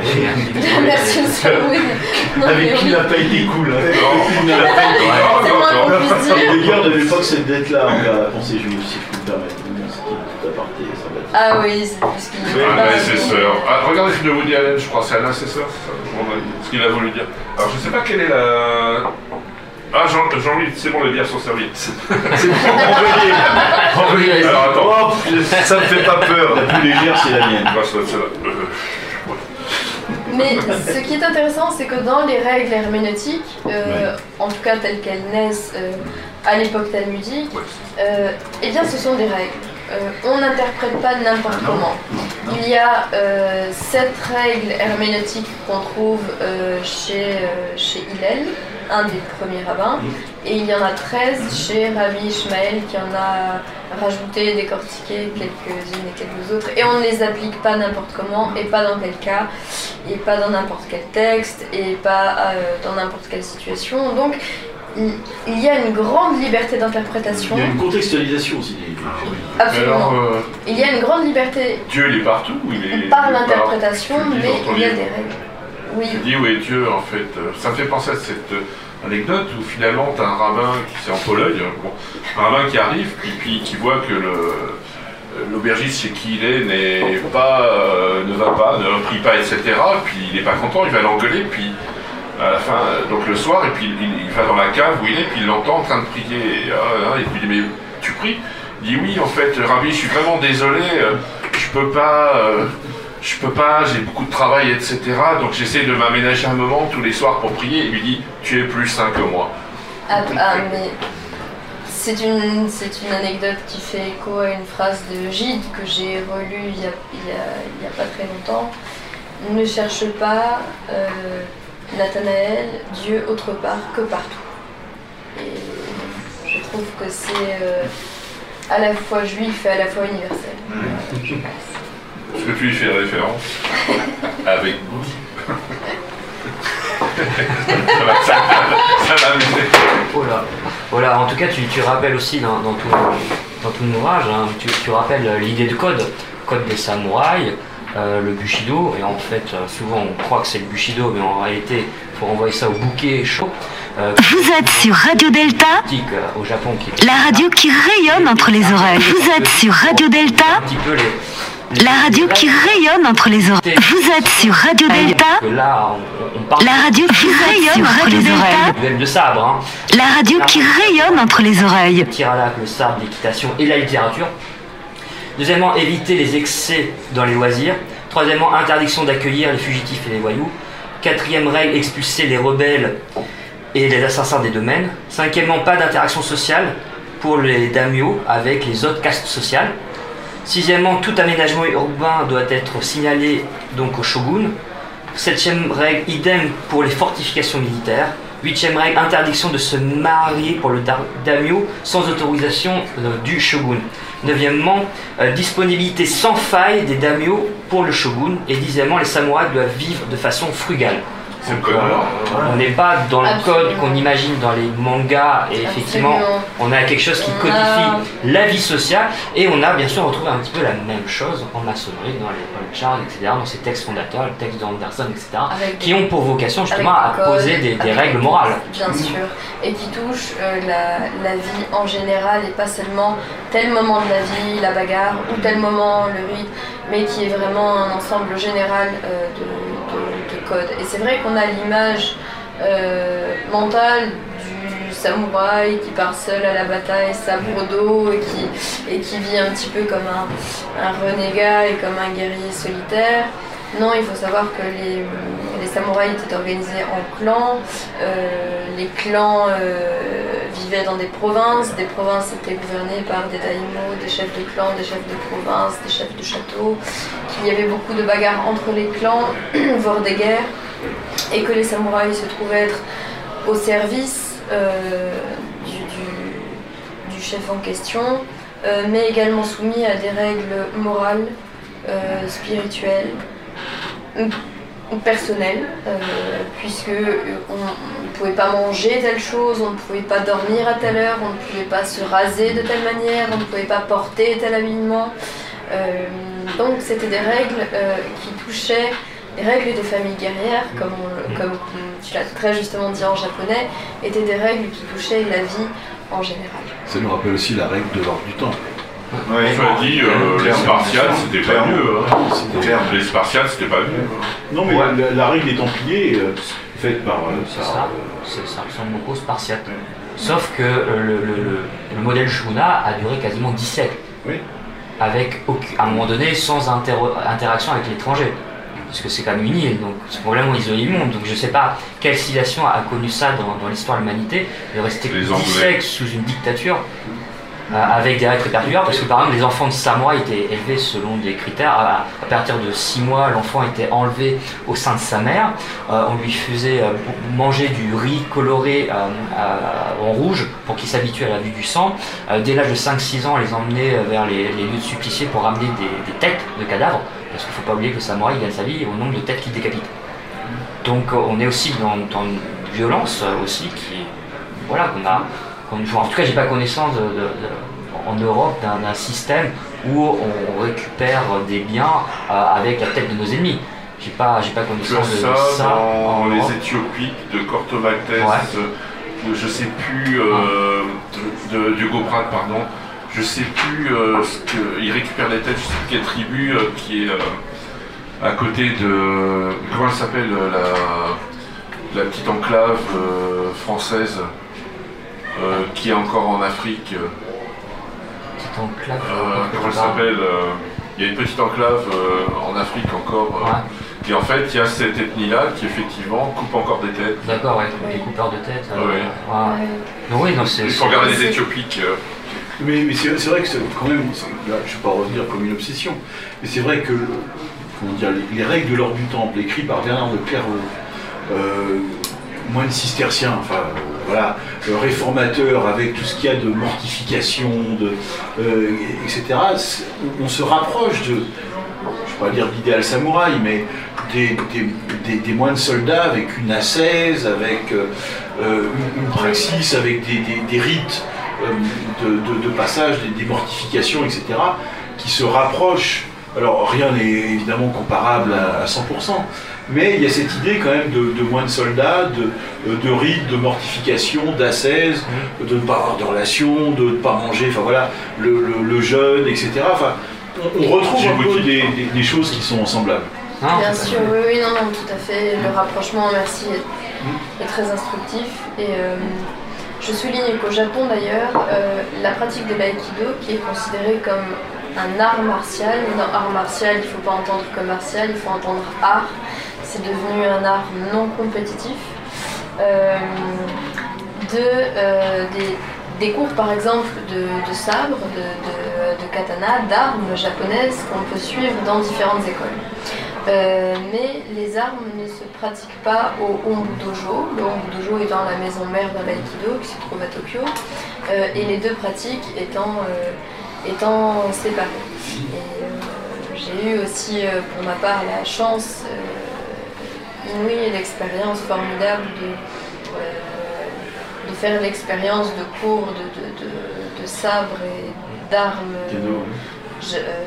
mais Avec qui oui. la paye découle. hein. Aucune n'a la peine. C'est moins qu'on puisse dire. Heidegger n'avait pas que cette dette-là envers la pensée juive, si je puis me permettre. Ah oui, c'est plus qu'il Oui, Un assesseur. Ah, regardez le film de Woody Allen, je crois, c'est un assesseur, c'est ce qu'il a voulu dire. Alors, je sais pas quelle est la. Ah, Jean- Jean-Louis, c'est bon, les bières sont servies. C'est bon, envoyez. Envoyez. Alors, attends. Oh, ça me fait pas peur. La plus légère, c'est la mienne. Bah, être celle-là. Euh, Mais ce qui est intéressant, c'est que dans les règles herméneutiques, euh, en tout cas telles qu'elles naissent euh, à l'époque talmudique, euh, eh bien ce sont des règles. On n'interprète pas n'importe comment. Il y a sept règles herméneutiques qu'on trouve chez, chez Hillel, un des premiers rabbins, et il y en a 13 chez Rabbi Ishmael qui en a rajouté, décortiqué quelques-unes et quelques autres, et on ne les applique pas n'importe comment, et pas dans quel cas, et pas dans n'importe quel texte, et pas euh, dans n'importe quelle situation. Donc il y a une grande liberté d'interprétation, Il y a une contextualisation aussi. absolument. alors, euh, Il y a une grande liberté Dieu, il est partout ou il est. par l'interprétation, mais il y a livre. des règles. Oui, Tu dis où est Dieu en fait euh, Ça me fait penser à cette euh, anecdote où finalement tu un rabbin qui c'est en Pologne, bon, un rabbin qui arrive puis qui voit que euh, l'aubergiste chez qui il est n'est pas euh, ne va pas, ne prie pas, etc. Puis il n'est pas content, il va l'engueuler, puis à la fin, euh, donc le soir, et puis il, va dans la cave où il est, puis il l'entend en train de prier. Et, ah, ah, puis il dit mais tu pries? Il dit oui en fait, Rabbi, je suis vraiment désolé, je peux pas. Je peux pas, j'ai beaucoup de travail, etc. Donc j'essaie de m'aménager un moment tous les soirs pour prier. Il lui dit, tu es plus saint que moi. Ah, ah, mais c'est une, c'est une anecdote qui fait écho à une phrase de Gide que j'ai relue il y a, il y a- il y a pas très longtemps. Ne cherche pas euh, Nathanaël, Dieu autre part que partout. Et je trouve que c'est euh, à la fois juif et à la fois universel. Je pense. Est-ce que tu y fais référence Avec goût. ça va, ça va- ça va amuser. Voilà. Voilà, en tout cas, tu, tu rappelles aussi dans, dans tout, dans tout l'ouvrage, hein, tu, tu rappelles l'idée de code, code des samouraïs, euh, le bushido, et en fait, euh, souvent on croit que c'est le bushido, mais en réalité, il faut renvoyer ça au bouquet chaud. euh, Vous êtes sur Radio Delta, politique, au Japon qui la radio qui rayonne entre les oreilles. Vous êtes sur Radio Delta, un petit peu les- la radio qui rayonne entre les oreilles. Vous êtes sur Radio Delta, la radio qui rayonne entre les oreilles. La radio qui rayonne entre les oreilles. le sabre, l'équitation et la littérature. Deuxièmement, éviter les excès dans les loisirs. Troisièmement, interdiction d'accueillir les fugitifs et les voyous. Quatrième règle, expulser les rebelles et les assassins des domaines. Cinquièmement, pas d'interaction sociale pour les daimyo avec les autres castes sociales. Sixièmement, tout aménagement urbain doit être signalé au shogun. Septième règle, idem pour les fortifications militaires. Huitième règle, interdiction de se marier pour le da- daimyo sans autorisation euh, du shogun. Neuvièmement, euh, disponibilité sans faille des daimyo pour le shogun. Et dixièmement, les samouraïs doivent vivre de façon frugale. C'est le Donc, code noir. on n'est pas dans le Absolument. code qu'on imagine dans les mangas et effectivement Absolument. on a quelque chose qui codifie a- la vie sociale et on a bien sûr retrouvé un petit peu la même chose en maçonnerie dans les Paul Charles, etc., dans ces textes fondateurs, les textes d'Anderson, etc., Avec qui ont pour vocation justement à poser des, règles des morales. Bien sûr, et qui touchent euh, la, la vie en général et pas seulement tel moment de la vie, la bagarre, ou tel moment, le rythme, mais qui est vraiment un ensemble général euh, de, Et c'est vrai qu'on a l'image euh, mentale du samouraï qui part seul à la bataille, sabre au dos, et qui, vit un petit peu comme un renégat et comme un guerrier solitaire. Non, il faut savoir que les, samouraïs étaient organisés en clans. Euh, les clans euh, vivaient dans des provinces. Des provinces étaient gouvernées par des daimyo, des chefs de clan, des chefs de province, des chefs de château. Qu'il y avait beaucoup de bagarres entre les clans, voire des guerres. Et que les samouraïs se trouvaient être au service euh, du, chef en question, mais également soumis à des règles morales, spirituelles personnelles, euh, puisque euh, on ne pouvait pas manger telle chose, on ne pouvait pas dormir à telle heure, on ne pouvait pas se raser de telle manière, on ne pouvait pas porter tel habillement. Euh, donc c'était des règles euh, qui touchaient les règles des familles guerrières, comme, comme tu l'as très justement dit en japonais, étaient des règles qui touchaient la vie en général. Ça nous rappelle aussi la règle de l'ordre du temps. Ouais. Cela dit, euh, les. Spartiates, c'était pas mieux. hein. Les Spartiates, c'était pas mieux. Non, mais la, la règle des Templiers, euh, faite par. euh, C'est par, ça, euh, c'est- ça ressemble beaucoup aux Spartiates. Sauf que euh, le, le- le- le modèle shogunat a duré quasiment 10 siècles. Oui. Avec à un moment donné sans inter- interaction avec l'étranger. Parce que c'est quand même une île, donc c'est probablement isolé du monde. Donc je ne sais pas quelle civilisation a connu ça dans, dans l'histoire de l'humanité, de rester Les 10 Anglais. siècles sous une dictature. Euh, avec des règles particulières, parce que par exemple les enfants de samouraï étaient élevés selon des critères. À, partir de 6 mois, l'enfant était enlevé au sein de sa mère. Euh, on lui faisait euh, manger du riz coloré en rouge pour qu'il s'habitue à la vue du sang. Dès l'âge de 5-6 ans, on les emmenait vers les, lieux de suppliciés pour ramener des, têtes de cadavres, parce qu'il ne faut pas oublier que le samouraï gagne sa vie au nombre de têtes qu'il décapite. Donc on est aussi dans, une violence aussi qui, voilà, qu'on a, en tout cas j'ai pas connaissance de- en Europe d'un système où on récupère des biens euh, avec la tête de nos ennemis. J'ai pas, j'ai pas connaissance de ça, ça dans en les Europe. Éthiopiques de Cortomaltese, Ouais. de- je sais plus, euh, de, de, du Goprat, pardon. Je sais plus euh, ce que. Il récupère les têtes, je sais plus quelle tribu euh, qui est à côté de. Comment elle s'appelle la, la petite enclave française qui est encore en Afrique. Petite enclave, euh, comment elle s'appelle euh, Il y a une petite enclave euh, en Afrique encore. euh, Ouais. et en fait, il y a cette ethnie-là qui effectivement coupe encore des têtes. D'accord, ouais, des coupeurs de tête. euh, Ouais. ouais. Ouais. Donc oui, non, c'est. Il faut regarder les Éthiopiques. euh, Mais, mais c'est vrai que c'est quand même, là, je ne vais pas revenir comme une obsession, mais c'est vrai que le- comment dire, les, les règles de l'ordre du temple, écrites par Bernard de euh, moine cistercien, enfin euh, voilà, avec tout ce qu'il y a de mortification, de, euh, etc., on, se rapproche de, je ne dire d'idéal samouraï, mais des, des- moines soldats avec une ascèse, avec euh, une, praxis, avec des, rites de, passage, des, mortifications, etc., qui se rapprochent. Alors rien n'est évidemment comparable à 100%, mais il y a cette idée quand même de, de moines soldats, de, de rites, de mortification, d'ascèse, de ne pas avoir de relations, de ne pas manger, enfin voilà, le, le- le jeûne, etc. Enfin, on, on retrouve un peu des, des- des choses qui sont semblables. Bien à sûr, oui, oui, non, non, tout à fait. Le rapprochement, merci, est, est très instructif. Et euh, je souligne qu'au Japon, d'ailleurs, euh, la pratique de l'aïkido, qui est considérée comme un art martial, mais dans art martial, il ne faut pas entendre comme martial, il faut entendre art. C'est devenu un art non compétitif. Euh, de, euh, des, des cours par exemple de, sabre, de, de- katana, d'armes japonaises qu'on peut suivre dans différentes écoles. Euh, mais les armes ne se pratiquent pas au Ombu Dojo. Le Ombu Dojo étant la maison mère de l'aïkido qui se trouve à Tokyo, et les deux pratiques étant, étant séparées. J'ai eu aussi pour ma part la chance euh, et l'expérience formidable de, euh, de faire l'expérience de cours de, de, de- de sabre et d'armes Kendo, ja- euh,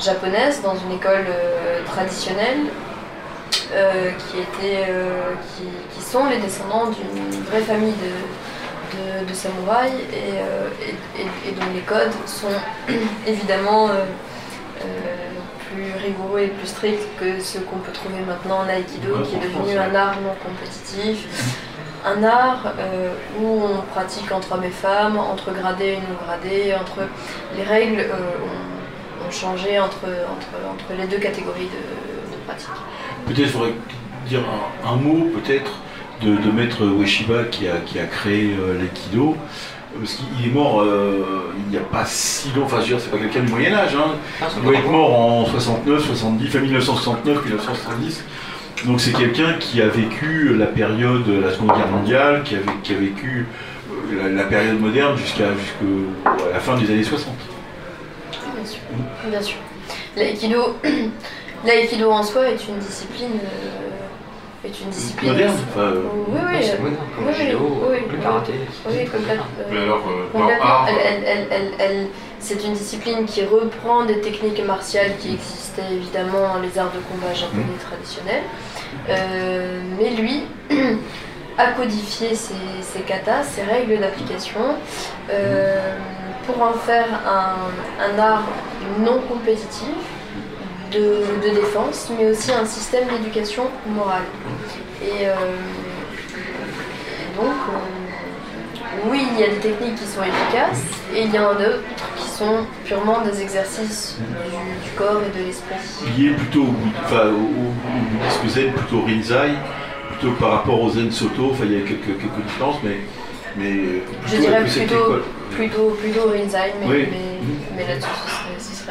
japonaise dans une école euh, traditionnelle euh, qui, était, euh, qui, qui sont les descendants d'une vraie famille de, samouraïs et, euh, et- et- et dont les codes sont évidemment euh, euh, plus rigoureux et plus stricts que ceux qu'on peut trouver maintenant en aïkido qui est devenu un art non compétitif. Un art euh, où on pratique entre hommes et femmes, entre gradés et non gradés, entre les règles euh, ont, ont changé entre, entre, entre les deux catégories de, de pratiques. Peut-être faudrait dire un, un mot peut-être de, de maître Ueshiba qui a, qui a créé euh, l'aïkido. Parce qu'il est mort euh, il n'y a pas si longtemps, enfin je veux dire, c'est pas quelqu'un du Moyen-Âge, hein. Ah, il doit être mort en 69, 70, enfin 1969, 1970. Donc c'est quelqu'un qui a vécu la période, la Seconde Guerre mondiale, qui a, vé- qui a vécu euh, la, la période moderne jusqu'à la fin des années 60. Bien sûr. Bien sûr. L'aïkido, l'aïkido en soi est une discipline. euh, est une discipline. Moderne enfin, euh, Oui, oui. c'est euh, moderne, comme oui, le judo, oui, le oui. karaté. Oui, complètement. Mais alors, euh, Complètement. art, Elle- elle- elle- elle- elle- c'est une discipline qui reprend des techniques martiales qui existaient évidemment dans les arts de combat japonais traditionnels. Euh, mais lui a codifié ses, ses katas, ses règles d'application, euh, pour en faire un, un art non compétitif, de, de défense, mais aussi un système d'éducation morale. Et, euh, et donc, euh, oui, il y a des techniques qui sont efficaces, et il y en a d'autres qui sont purement des exercices du, du corps et de l'esprit. lié plutôt au, enfin, au, au- zen, plutôt au Rinzai, plutôt par rapport au Zen Soto, enfin il y a quelques, quelques différences, mais, mais euh, Je plutôt dirais avec cette plutôt, école. plutôt, plutôt Rinzai, mais, Oui. mais, mais là-dessus,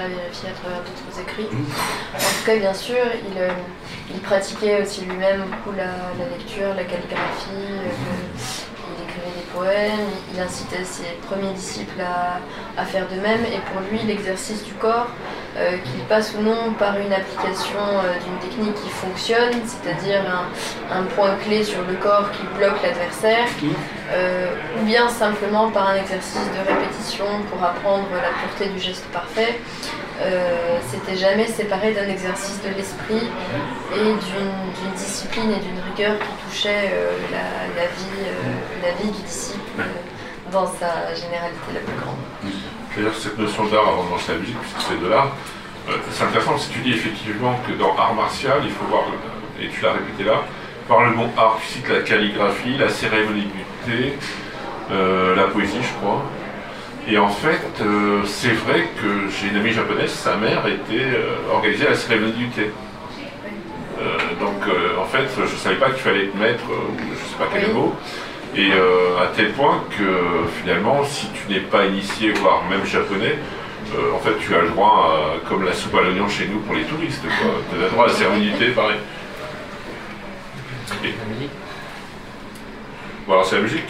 à vérifier à travers d'autres écrits. En tout cas, bien sûr, il, euh, pratiquait aussi lui-même beaucoup la, lecture, la calligraphie, euh, il écrivait des poèmes, il incitait ses premiers disciples à faire de même, et pour lui, l'exercice du corps, euh, qu'il passe ou non par une application euh, d'une technique qui fonctionne, c'est-à-dire un, un point clé sur le corps qui bloque l'adversaire, euh, ou bien simplement par un exercice de répétition pour apprendre la pureté du geste parfait. C'était jamais séparé d'un exercice de l'esprit et d'une discipline et d'une rigueur qui touchait la, la vie, la vie du disciple dans sa généralité la plus grande. D'ailleurs, cette notion d'art avant de lancer la musique, puisque c'est de l'art, euh, c'est intéressant si tu dis effectivement que dans art martial, il faut voir, euh, et tu l'as répété là, par le mot art, tu cites la calligraphie, la cérémonie du thé, euh, la poésie, je crois. Et en fait, euh, c'est vrai que j'ai une amie japonaise, sa mère était organisée à la cérémonie du thé. Donc, en fait, je ne savais pas qu'il fallait être maître, ou je ne sais pas quel Oui. mot. Et euh, à tel point que finalement, si tu n'es pas initié, voire même japonais, euh, en fait, tu as le droit, à- comme la soupe à l'oignon chez nous pour les touristes. Tu as le droit à la thé, pareil. Et, La musique. bon, alors c'est la musique.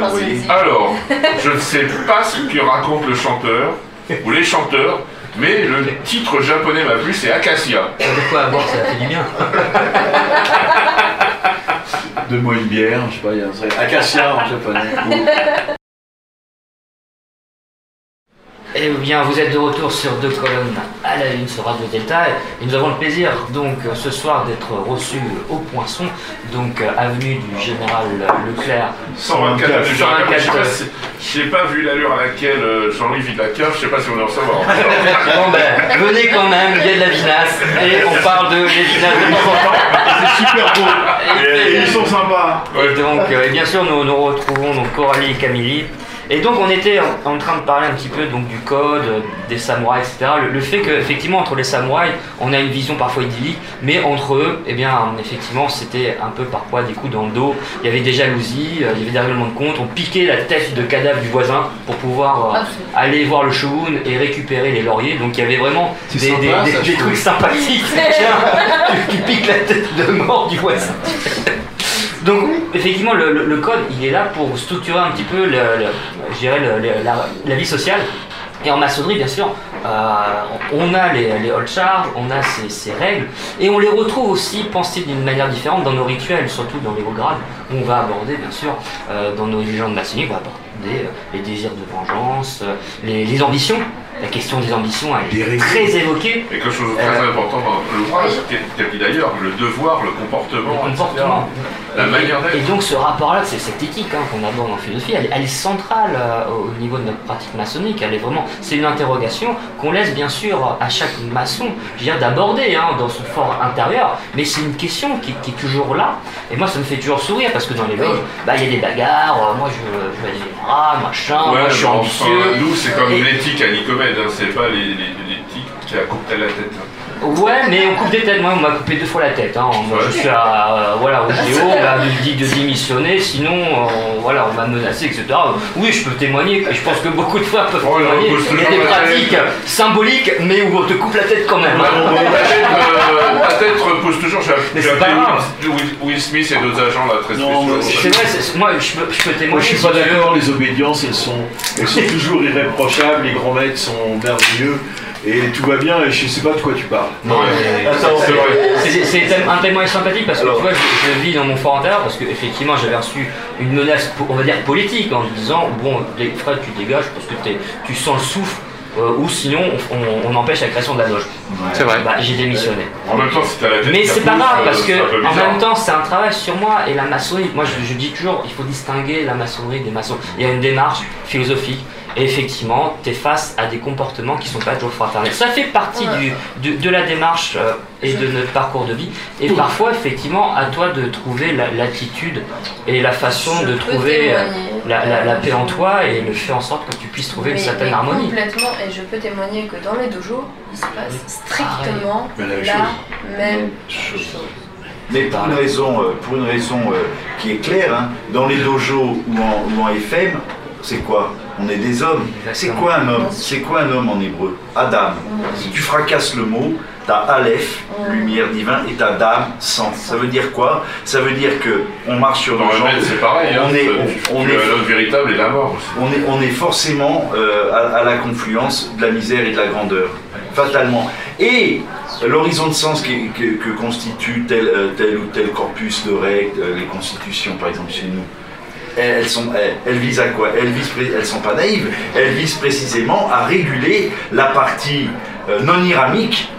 Non, envoyez. c'est- Alors, je ne sais pas ce que raconte le chanteur ou les chanteurs, mais le titre japonais m'a plu, c'est Acacia. De quoi avoir, ça fait du bien. Donne-moi une bière, je sais pas, il y a un truc. Acacia en japonais. Eh bien, vous êtes de retour sur deux colonnes à la une sur Radio Delta et nous avons le plaisir donc ce soir d'être reçus au Poinçon, donc euh, avenue du Général Leclerc. 124 124, je sais pas 124. si- J'ai pas vu l'allure à laquelle euh, Jean-Louis vit la cave, je sais pas si on en recevoir. Bon ben, venez quand même, il y a de la vinasse et on parle de les vinasses de C'est super beau. Et, et ils sont sympas. Et donc, euh, et bien sûr, nous nous retrouvons donc Coralie et Camille. Et donc on était en, en train de parler un petit peu donc du code, euh, des samouraïs, etc. Le, le fait qu'effectivement entre les samouraïs, on a une vision parfois idyllique, mais entre eux, eh bien effectivement c'était un peu parfois des coups dans le dos. Il y avait des jalousies, euh, il y avait des règlements de compte, on piquait la tête de cadavre du voisin pour pouvoir euh, aller voir le shogun et récupérer les lauriers. Donc il y avait vraiment des, sympa, des- ça, des- je des trouve. trucs sympathiques. Tiens, tu, tu piques la tête de mort du voisin. Donc effectivement le, le- le code il est là pour structurer un petit peu le, je dirais la, la vie sociale. Et en maçonnerie bien sûr, euh, on a les, les hold charges, on a ces, ces règles, et on les retrouve aussi pensées d'une manière différente dans nos rituels, surtout dans les hauts grades, où on va aborder bien sûr euh, dans nos légendes maçonniques, on va aborder euh, les désirs de vengeance, euh, les, les ambitions. La question des ambitions elle est très évoquée. Et quelque chose de très Euh, important dans l'ouvrage, qui est dit d'ailleurs, le devoir, le comportement, le etc. La Et- manière et, d'être. donc ce rapport-là, c'est cette éthique hein, qu'on aborde en philosophie, elle, elle est centrale euh, au niveau de notre pratique maçonnique. Elle est vraiment, c'est une interrogation qu'on laisse bien sûr à chaque maçon, je veux dire, d'aborder hein, dans son fort intérieur. Mais c'est une question qui, qui est toujours là. Et moi, ça me fait toujours sourire parce que dans les loges, bah il y a des bagarres. euh, moi, je, je vais être général, machin. Ouais, moi, je suis mais enfin, ambitieux. nous, c'est comme Et- l'éthique à Nicomède, hein, c'est pas l'éthique qui a coupé la tête. Ouais, mais on coupe des têtes. Moi, on m'a coupé deux fois la tête. hein. Moi, Ouais. je suis à, euh, voilà, au géo, on m'a dit de démissionner, sinon, euh, voilà, on m'a menacé, etc. Oui, je peux témoigner, et je pense que beaucoup de fois peuvent Oh, témoigner. Il y a des la pratiques tête. symboliques, mais où on te coupe la tête quand même. Hein. bon, ta tête, euh, tête repose toujours. Grave. Will, Will Smith et d'autres agents là très C'est vrai, moi, je peux, je peux témoigner. Moi je suis pas d'accord, les obédiences elles sont, elles sont toujours irréprochables, les grands maîtres sont merveilleux et tout va bien et je sais pas de quoi tu parles. Non, Attends, C'est un témoignage sympathique parce que Alors. tu vois, je, je vis dans mon fort intérieur parce que effectivement j'avais reçu une menace, on va dire politique, en me disant bon, Fred, tu dégages parce que tu sens le souffle. euh, ou sinon on, on- on empêche la création de la loge. C'est vrai. Bah, j'ai démissionné. En même temps, t'as la tête. Mais c'est pas grave euh, parce que c'est un peu en même temps c'est un travail sur moi et la maçonnerie. Moi je, je dis toujours il faut distinguer la maçonnerie des maçons. Il y a une démarche philosophique et effectivement tu es face à des comportements qui sont pas toujours fraternels. Ça fait partie Ouais. du, de, de la démarche euh, et de notre parcours de vie et parfois effectivement à toi de trouver la- l'attitude et la façon Je de trouver euh, la, la- la paix en toi et le faire en sorte que tu puisses trouver une certaine mais harmonie. Complètement, et je peux témoigner que dans les dojos, il se passe strictement Mais la même la chose. même Chose. chose. Mais pour une raison, euh, pour une raison euh, qui est claire, hein, dans les dojos ou en, ou en FM, c'est quoi? On est des hommes. C'est quoi un homme? C'est quoi un homme en hébreu? Adam. Si tu fracasses le mot, t'as Aleph, lumière divine, et t'as Dam, sang. Ça veut dire quoi? Ça veut dire que on marche sur remède, c'est pareil. hein, On est, on, est l'homme véritable et la mort on est, on est forcément euh, à, à la confluence de la misère et de la grandeur, fatalement. Et l'horizon de sens que, que constitue tel, euh, tel ou tel corpus de règles, euh, les constitutions par exemple chez nous, elles, sont, elles, elles visent à quoi? Elles, sont pas naïves, elles visent précisément à réguler la partie euh, non iramique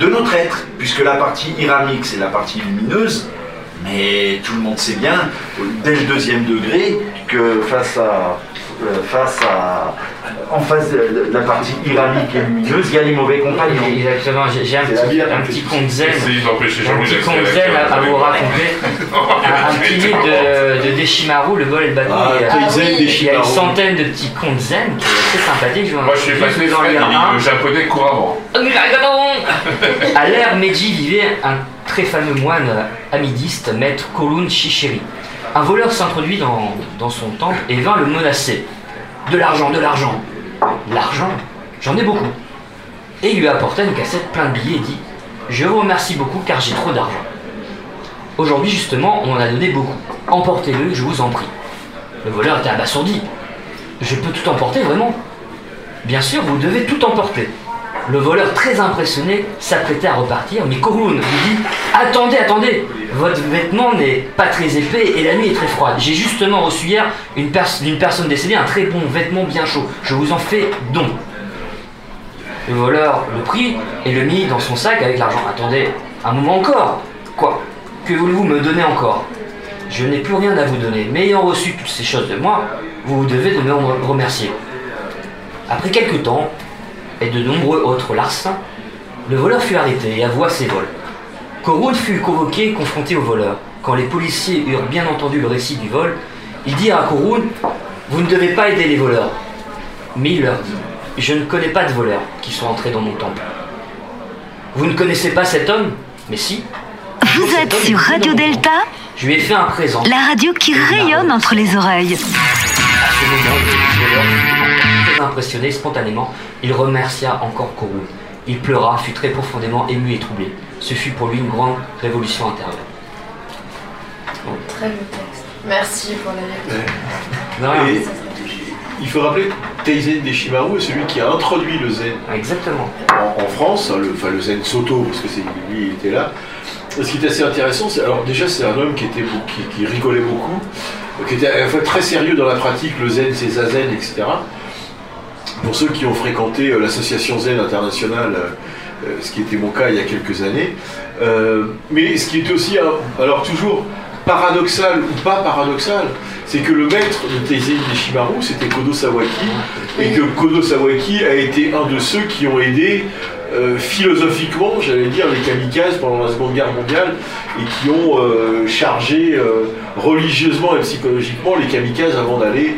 de notre être, puisque la partie iramique c'est la partie lumineuse, mais tout le monde sait bien, dès le deuxième degré, que face à, face à, en face de la partie iramique et lumineuse, il y a les mauvais compagnons. Exactement, j'ai un petit, bière, un petit c'est- conte zen. Un petit conte à zen à, vous raconter. Un, petit livre de, de Deshimaru, Le vol et le bateau. Ah, il, y a, Kaizen oui. des il y a une centaine de petits contes zen qui est assez sympathique. Moi, je suis lit un. le japonais couramment. À l'ère Meiji vivait un très fameux moine amidiste, maître Kolun Shishiri. Un voleur s'introduit dans, son temple et vint le menacer. De l'argent, de l'argent. L'argent J'en ai beaucoup. Et il lui apporta une cassette plein de billets et dit Je vous remercie beaucoup car j'ai trop d'argent. Aujourd'hui, justement, on en a donné beaucoup. Emportez-le, je vous en prie. Le voleur était abasourdi. Je peux tout emporter, vraiment? Bien sûr, vous devez tout emporter. Le voleur, très impressionné, s'apprêtait à repartir, mais Korun lui dit Attendez, attendez Votre vêtement n'est pas très épais et la nuit est très froide. J'ai justement reçu hier d'une personne décédée un très bon vêtement bien chaud. Je vous en fais don. Le voleur le prit et le mit dans son sac avec l'argent. Attendez, un moment encore Quoi? Que voulez-vous me donner encore? Je n'ai plus rien à vous donner, mais ayant reçu toutes ces choses de moi, vous devez de me remercier. Après quelque temps, et de nombreux autres larcins, le voleur fut arrêté et avoua ses vols. Korun fut convoqué et confronté au voleur. Quand les policiers eurent bien entendu le récit du vol, ils dirent à Korun Vous ne devez pas aider les voleurs. Mais il leur dit, je ne connais pas de voleurs qui sont entrés dans mon temple. Vous ne connaissez pas cet homme? Mais si. Vous êtes sur Radio Delta, Je lui ai fait un présent. la radio qui rayonne entre les oreilles. À ce moment, le voleur fut très impressionné, spontanément, il remercia encore Kourou. Il pleura, fut très profondément ému et troublé. Ce fut pour lui une grande révolution intérieure. Très beau texte. Merci pour la lecture. Il faut rappeler que Teizen Deshimaru est celui qui a introduit le zen Exactement. en, en France, hein, le, enfin le zen Soto, parce que c'est lui il était là. Ce qui est assez intéressant, c'est alors déjà c'est un homme qui était qui, qui rigolait beaucoup, qui était à la fois très sérieux dans la pratique, le zen, c'est zazen, etc. Pour ceux qui ont fréquenté euh, l'association zen internationale, euh, euh, ce qui était mon cas il y a quelques années, mais ce qui est aussi, alors toujours paradoxal ou pas paradoxal, c'est que le maître de Teizen Deshimaru, c'était Kodo Sawaki, et que Kodo Sawaki a été un de ceux qui ont aidé philosophiquement, j'allais dire, les kamikazes pendant la Seconde Guerre mondiale, et qui ont chargé religieusement et psychologiquement les kamikazes avant d'aller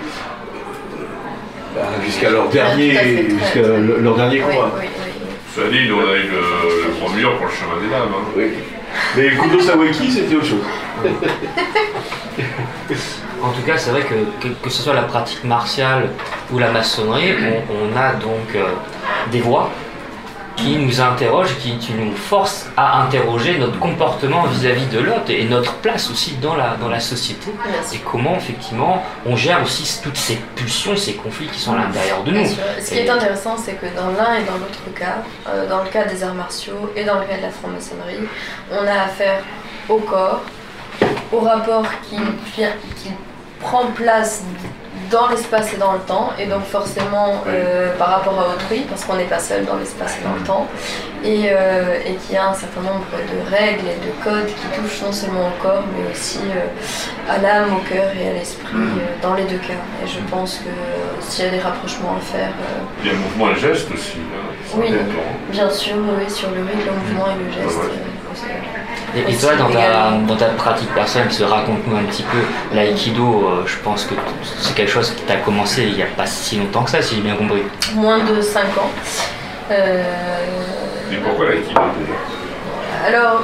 jusqu'à leur dernier, jusqu'à leur dernier Oui, combat. oui, oui. Cela dit, nous on a eu le, le grand mur pour le chemin des dames. hein. Oui. Mais Kodo Sawaki, c'était autre chose. En tout cas, c'est vrai que, que que ce soit la pratique martiale ou la maçonnerie, on, on a donc euh, des voix qui nous interrogent, qui, qui nous forcent à interroger notre comportement vis-à-vis de l'autre et notre place aussi dans la, dans la société. Et comment, effectivement, on gère aussi toutes ces pulsions, ces conflits qui sont à l'intérieur de nous. Ce qui est intéressant, c'est que dans l'un et dans l'autre cas, euh, dans le cas des arts martiaux et dans le cas de la franc-maçonnerie, on a affaire au corps, au rapport qui prend place dans l'espace et dans le temps, et donc forcément euh, par rapport à autrui, parce qu'on n'est pas seul dans l'espace et dans le temps, et, euh, et qu'il y a un certain nombre de règles et de codes qui touchent non seulement au corps, mais aussi euh, à l'âme, au cœur et à l'esprit, euh, dans les deux cas. Et je pense que s'il y a des rapprochements à faire, Il y a le mouvement et le geste aussi. hein, Oui. bien sûr, oui, sur le rythme, le mouvement et le geste. Ouais. Et, et toi, dans ta, dans ta pratique personnelle, se raconte-nous un petit peu l'aïkido. euh, je pense que c'est quelque chose qui t'a commencé il n'y a pas si longtemps que ça, si j'ai bien compris. Moins de 5 ans. Euh, Et pourquoi l'aïkido déjà? Alors,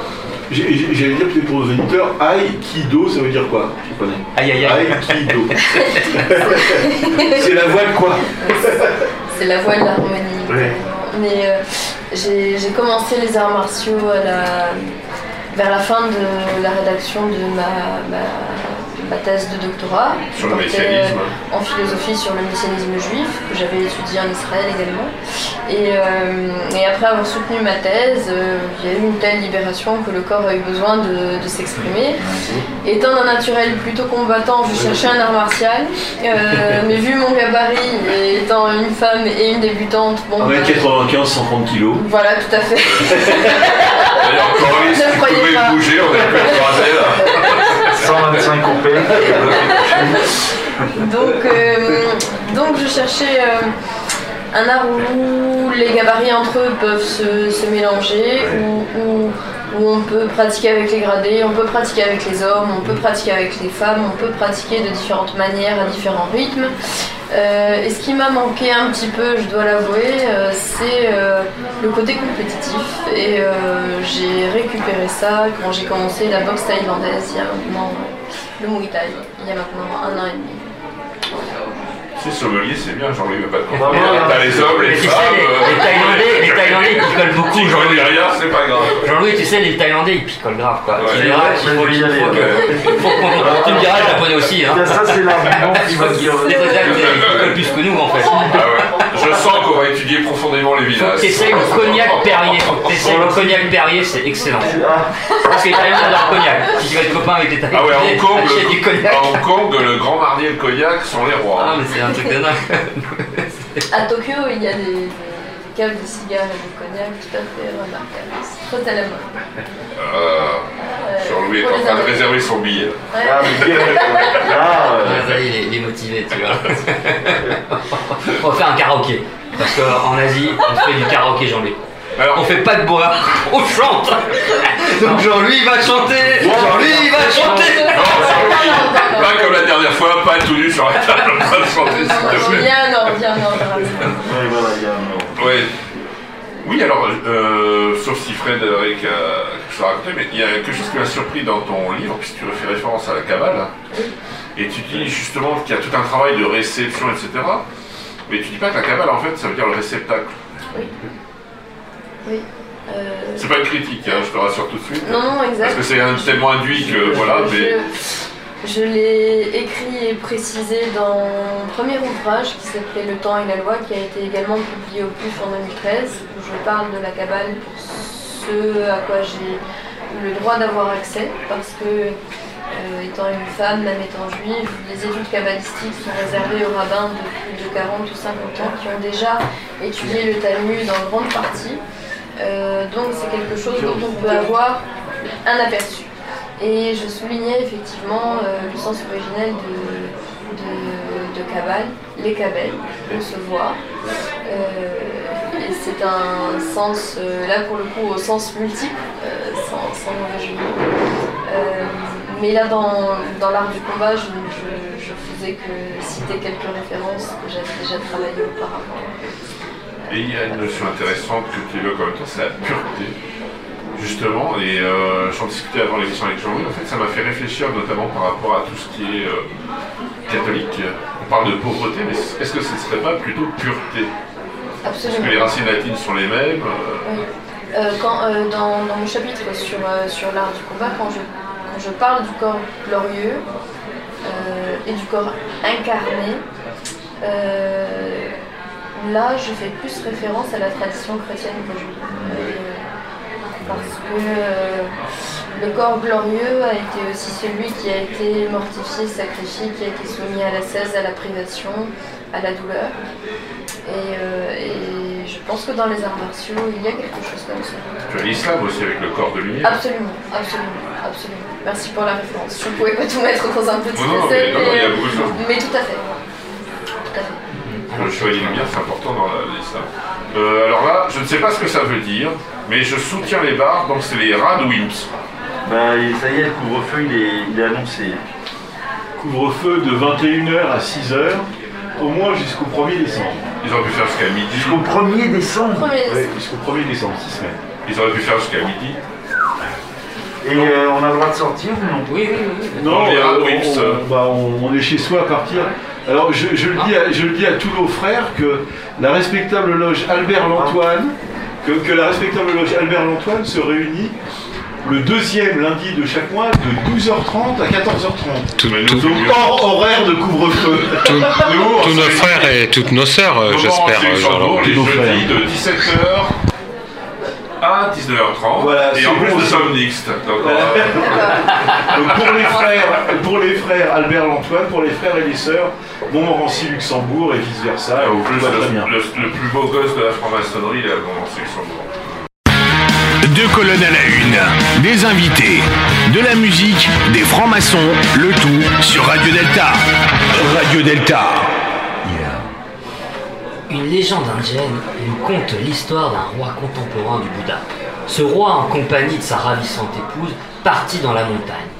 J'ai- j'ai- J'allais dire peut-être pour nos auditeurs, Aikido, ça veut dire quoi? Je connais. Aïe aïe aïe. Aikido. c'est la voix de quoi? C'est la voie de l'harmonie. Ouais. Mais euh, j'ai j'ai commencé les arts martiaux à la- vers la fin de la rédaction de ma, ma thèse de doctorat. Sur le messianisme. euh, En philosophie sur le messianisme juif, que j'avais étudié en Israël également. Et, euh, et après avoir soutenu ma thèse, euh, il y a eu une telle libération que le corps a eu besoin de, de s'exprimer. Étant d'un naturel plutôt combattant, je cherchais un art martial. Euh, mais vu mon gabarit, et étant une femme et une débutante, bon. bah, 1m95, 130 kilos. voilà, tout à fait. D'ailleurs, Coralie, si tu pouvais bouger, on pu être croisés là. 125 coupés. Donc, euh, donc je cherchais euh, un art où les gabarits entre eux peuvent se, se mélanger, où, où- on peut pratiquer avec les gradés, on peut pratiquer avec les hommes, on peut pratiquer avec les femmes, on peut pratiquer de différentes manières, à différents rythmes. Euh, et ce qui m'a manqué un petit peu, je dois l'avouer, c'est le côté compétitif. Et j'ai récupéré ça quand j'ai commencé la boxe thaïlandaise il y a maintenant le Muay Thai, il y a maintenant un an et demi. Si sommelier, c'est bien, Jean-Louis veut pas te Vraiment, comprendre. T'as les hommes, les femmes. les, euh, les Thaïlandais, les Thaïlandais ils picolent beaucoup. Jean-Louis. connaît rien, c'est pas grave. Jean-Louis, tu sais, les Thaïlandais ils picolent grave quoi. Ouais. tu verras qu'il faut, qu'il faut que- il faut qu'on- Tu me diras, le japonais aussi. Hein. Ça, c'est l'argument qui va dire. Les Asiatiques, ils picolent plus que nous en fait. Ah ouais. Je sens qu'on va étudier profondément les villages. t'essayes le cognac Perrier. Le cognac Perrier, c'est excellent. Parce que les Thaïlandais adorent le cognac. Si tu vas être copain avec des Ah ouais, à Hong Kong, achète du cognac. à Hong Kong, le grand marnier et le cognac sont les rois. Ah, mais c'est un truc de dingue. À Tokyo, il y a des, des caves de cigares et de cognac tout à fait remarquables. C'est très à la mode. Euh, Euh, Jean-Louis est en les train de réserver son billet. Ouais. Ah, mais bien. Ah, ouais. Ça y est, il est- il est motivé, tu vois. on va faire un karaoké. Parce qu'en Asie, on fait du karaoké, Jean-Louis. Alors, on fait pas de boire, on chante. Donc Jean-Louis va chanter. Jean-Louis il va chanter. Pas comme la dernière fois, pas tout nu sur la table en train de chanter, s'il te plaît. Bien, non, bien, non. Oui. Oui, alors, euh, sauf si Fred Eric euh, a quelque chose à raconter, mais il y a quelque chose qui m'a surpris dans ton livre, puisque tu fais référence à la cabale, et tu dis justement qu'il y a tout un travail de réception, etc. Mais tu dis pas que la cabale, en fait, ça veut dire le réceptacle. Oui. Euh, C'est pas une critique, hein, je te rassure tout de suite. Non, non, exact. Parce que c'est un- tellement induit que, Je- voilà, je- mais... Je l'ai écrit et précisé dans mon premier ouvrage qui s'appelait Le temps et la loi, qui a été également publié au PUF en 2013, où je parle de la cabale pour ce à quoi j'ai le droit d'avoir accès, parce que, euh, étant une femme, même étant juive, les études cabalistiques sont réservées aux rabbins de plus de 40 ou 50 ans qui ont déjà étudié le Talmud en grande partie. Euh, donc c'est quelque chose dont on peut avoir un aperçu. Et je soulignais effectivement euh, le sens originel de, de, de les Kabbales, recevoir. Euh, et c'est un sens, là pour le coup, au sens multiple, sans, sans mauvais mais là, dans, dans l'art du combat, je, je, je faisais que citer quelques références que j'avais déjà travaillées auparavant. Et il y a une notion intéressante que tu évoques en même temps, c'est la pureté. Justement, et euh, j'en discutais avant l'émission avec Jean-Louis, en fait ça m'a fait réfléchir notamment par rapport à tout ce qui est euh, catholique. On parle de pauvreté, mais est-ce que ce ne serait pas plutôt pureté? Parce que Absolument. les racines latines sont les mêmes. euh, Oui. Quand, dans, dans mon chapitre sur, sur l'art du combat, quand je, quand je parle du corps glorieux et du corps incarné, euh, là je fais plus référence à la tradition chrétienne que euh, parce que euh, le corps glorieux a été aussi celui qui a été mortifié, sacrifié, qui a été soumis à la cèse, à la privation, à la douleur. Et, euh, et je pense que dans les arts martiaux, il y a quelque chose comme ça. Tu as l'islam aussi avec le corps de lumière. Absolument, absolument, absolument. Merci pour la référence. Je ne pouvais pas tout mettre dans un petit Non, essai, non, mais tout à fait. Fait. Le chevalier de lumière, c'est important dans la- l'islam. Euh, alors là, je ne sais pas ce que ça veut dire, mais je soutiens les barres, donc c'est les Radwimps. Bah, et ça y est, le couvre-feu, il est, il est annoncé. Couvre-feu de 21h à 6h, au moins jusqu'au 1er décembre. Ils auraient pu faire jusqu'à midi. Jusqu'au 1er décembre. Ouais, jusqu'au 1er décembre, 6 semaines. Ils auraient pu faire jusqu'à midi. Et euh, on a le droit de sortir ou non? Oui, oui, oui. Non, les on- bah, on- on est chez soi à partir. Alors je, je le dis à, je le dis à tous nos frères que la respectable loge Albert Lantoine, que, que la respectable loge Albert Lantoine se réunit le deuxième lundi de chaque mois de 12h30 à 14h30. Tout- Mais tout- nous, Donc hors horaire de couvre-feu. tous nos frères et toutes nos sœurs, j'espère, on euh, Nos frères. de 17h à 19h30. Voilà, et en plus, nous sommes mixtes. Donc, Voilà. euh, Donc pour les frères, pour les frères Albert Lantoine, pour les frères et les sœurs Montmorency Luxembourg et vice versa. au plus, tout va très le, bien. le- le plus beau gosse de la franc-maçonnerie, il est à Luxembourg. Deux colonnes à la une, des invités, de la musique, des francs-maçons, le tout sur Radio Delta. Radio Delta. Une légende indienne nous conte l'histoire d'un roi contemporain du Bouddha. Ce roi, en compagnie de sa ravissante épouse, partit dans la montagne.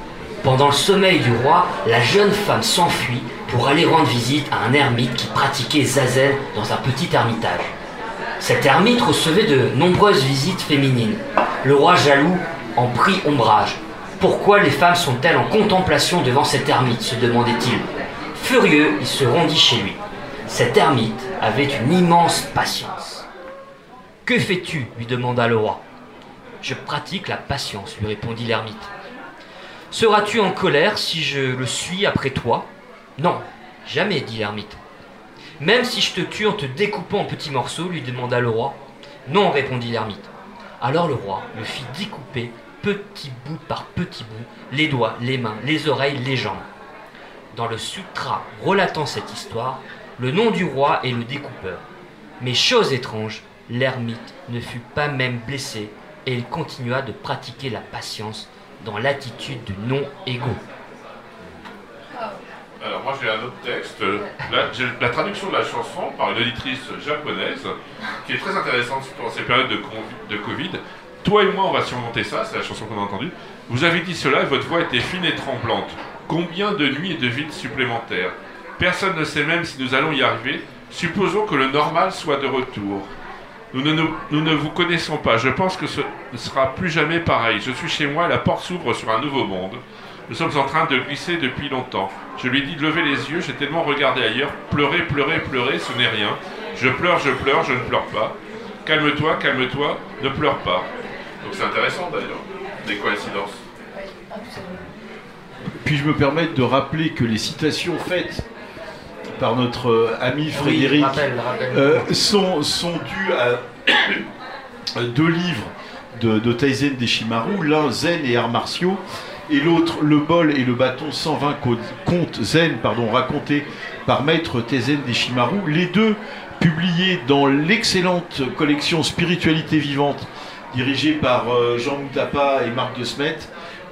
Pendant le sommeil du roi, la jeune femme s'enfuit pour aller rendre visite à un ermite qui pratiquait zazen dans un petit ermitage. Cet ermite recevait de nombreuses visites féminines. Le roi jaloux en prit ombrage. Pourquoi les femmes sont-elles en contemplation devant cet ermite se demandait-il. Furieux, il se rendit chez lui. Cet ermite avait une immense patience. Que fais-tu lui demanda le roi. Je pratique la patience, lui répondit l'ermite. Seras-tu en colère si je le suis après toi? Non, jamais, dit l'ermite. Même si je te tue en te découpant en petits morceaux, lui demanda le roi. Non, répondit l'ermite. Alors le roi le fit découper petit bout par petit bout, les doigts, les mains, les oreilles, les jambes. Dans le sutra relatant cette histoire, le nom du roi est le découpeur. Mais chose étrange, l'ermite ne fut pas même blessé et il continua de pratiquer la patience dans l'attitude du non-égo. Alors moi j'ai un autre texte, la traduction de la chanson par une auditrice japonaise qui est très intéressante en ces périodes de, de Covid. Toi et moi on va surmonter ça, c'est la chanson qu'on a entendue. Vous avez dit cela et votre voix était fine et tremblante. Combien de nuits et de vides supplémentaires Personne ne sait même si nous allons y arriver. Supposons que le normal soit de retour. Nous ne, nous, nous ne vous connaissons pas. Je pense que ce ne sera plus jamais pareil. Je suis chez moi, la porte s'ouvre sur un nouveau monde. Nous sommes en train de glisser depuis longtemps. Je lui dit de lever les yeux, j'ai tellement regardé ailleurs. Pleurer, pleurer, pleurer, ce n'est rien. Je pleure, je pleure, je ne pleure pas. Calme-toi, calme-toi, ne pleure pas. Donc c'est intéressant d'ailleurs, des coïncidences. Puis je me permets de rappeler que les citations faites par notre euh, ami Frédéric rappelle, rappelle. euh, sont, sont dues à deux livres de, de Taizen Deshimaru, l'un Zen et arts martiaux, et l'autre Le bol et le bâton 120 co- contes Zen pardon, racontés par maître Taizen Deshimaru, les deux publiés dans l'excellente collection Spiritualité vivante dirigée par euh, Jean Moutapa et Marc de Smet